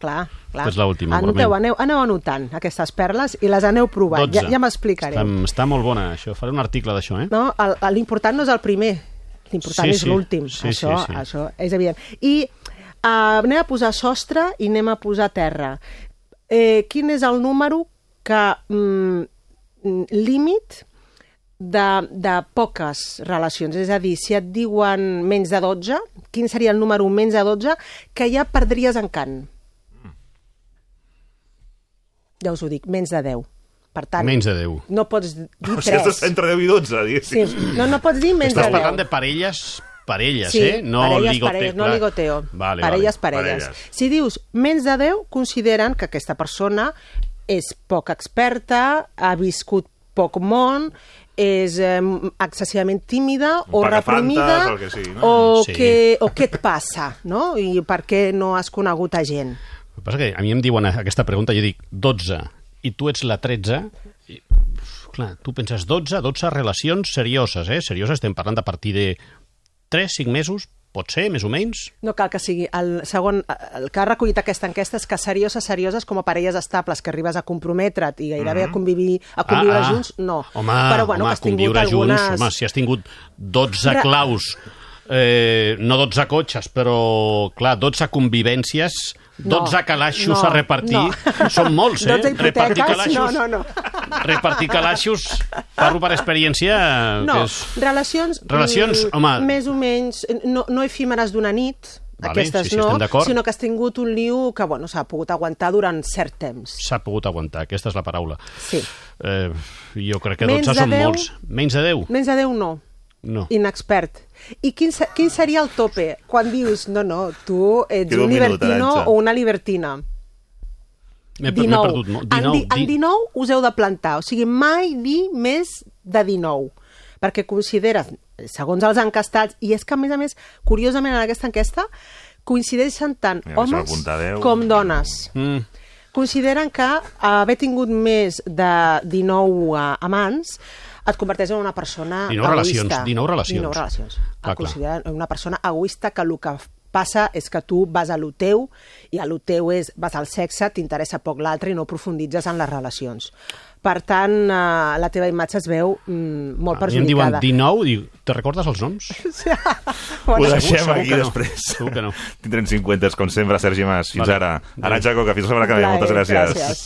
Clar, clar. Tu ets l'última, Anoteu, aneu, aneu anotant aquestes perles i les aneu provant. 12. Ja, ja m'explicareu. Està, està molt bona, això. Faré un article d'això, eh? No, l'important no és el primer, l'important Sí, és sí. l'últim. Sí, això, sí, sí. això és evident. I uh, anem a posar sostre i anem a posar terra. Eh, quin és el número que mm, mm, límit de, de poques relacions? És a dir, si et diuen menys de 12, quin seria el número menys de 12 que ja perdries encant? Ja us ho dic, menys de 10. Per tant, Menys de 10. no pots dir O sigui, 3. estàs entre 10 i 12, Sí, diguéssim. no, no pots dir menys Estàs de 10. parlant de parelles, parelles, Sí, eh? No parelles, ligoteo. parelles, no clar. ligoteo. Vale, parelles, vale. parelles, Parelles. Si dius menys de 10, consideren que aquesta persona és poc experta, ha viscut poc món, és eh, excessivament tímida o reprimida el que sigui, no? o, Sí. que, o què et passa, no? I per què no has conegut a gent? El que passa que a mi em diuen aquesta pregunta, jo dic 12, i tu ets la 13, i, uf, clar, tu penses 12, 12 relacions serioses, eh? Serioses, estem parlant a partir de 3, 5 mesos, pot ser, més o menys? No cal que sigui. El segon, el que ha recollit aquesta enquesta és que serioses, serioses, com a parelles estables, que arribes a comprometre't i gairebé a convivir, a conviure junts, no. Mm-hmm. Home, Però bueno, home que has conviure algunes... junts, home, si has tingut 12 Re- claus, eh, no 12 cotxes, però, clar, 12 convivències, 12 No, calaixos no, a repartir, no. són molts, eh? 12 repartir hipoteques, calaixos, no, no, no. repartir calaixos, parlo per experiència, No, que és... relacions... Relacions, mm, home. Més o menys, no, no efímeres d'una nit, Vale, aquestes sí, sí, no, sinó que has tingut un liu que bueno, s'ha pogut aguantar durant cert temps. S'ha pogut aguantar, aquesta és la paraula. Sí. Eh, jo crec que Menys 12 de són 10? molts. Menys de 10? Menys de 10 no. No. Inexpert. I quin, se- quin seria el tope? Quan dius, no, no, tu ets Queda un minut, libertino o una libertina. M'he per- m'he 19. perdut molt. En, 19, di, en 19 us heu de plantar, o sigui, mai dir més de 19, perquè consideres, segons els encastats, i és que, a més a més, curiosament, en aquesta enquesta, coincideixen tant Mira, deixa'm homes apuntar 10. com dones. Mm. Consideren que haver tingut més de 19 eh, amants et converteix en una persona 19 relacions, egoista. 19 relacions. 19 relacions. Clar, et clar. consideren una persona egoista que el que passa és que tu vas a lo teu i a lo teu és, vas al sexe, t'interessa poc l'altre i no profunditzes en les relacions. Per tant, eh, la teva imatge es veu mm, molt A mi em diuen perjudicada. 19, dic, te recordes els noms? <laughs> Ho Bueno, deixem segur aquí que no. després. <laughs> Segur que no. Tindrem 50, com sempre, Sergi Mas. Fins Vale. ara. Aranxa Coca, fins la setmana que ve. Moltes gràcies. gràcies.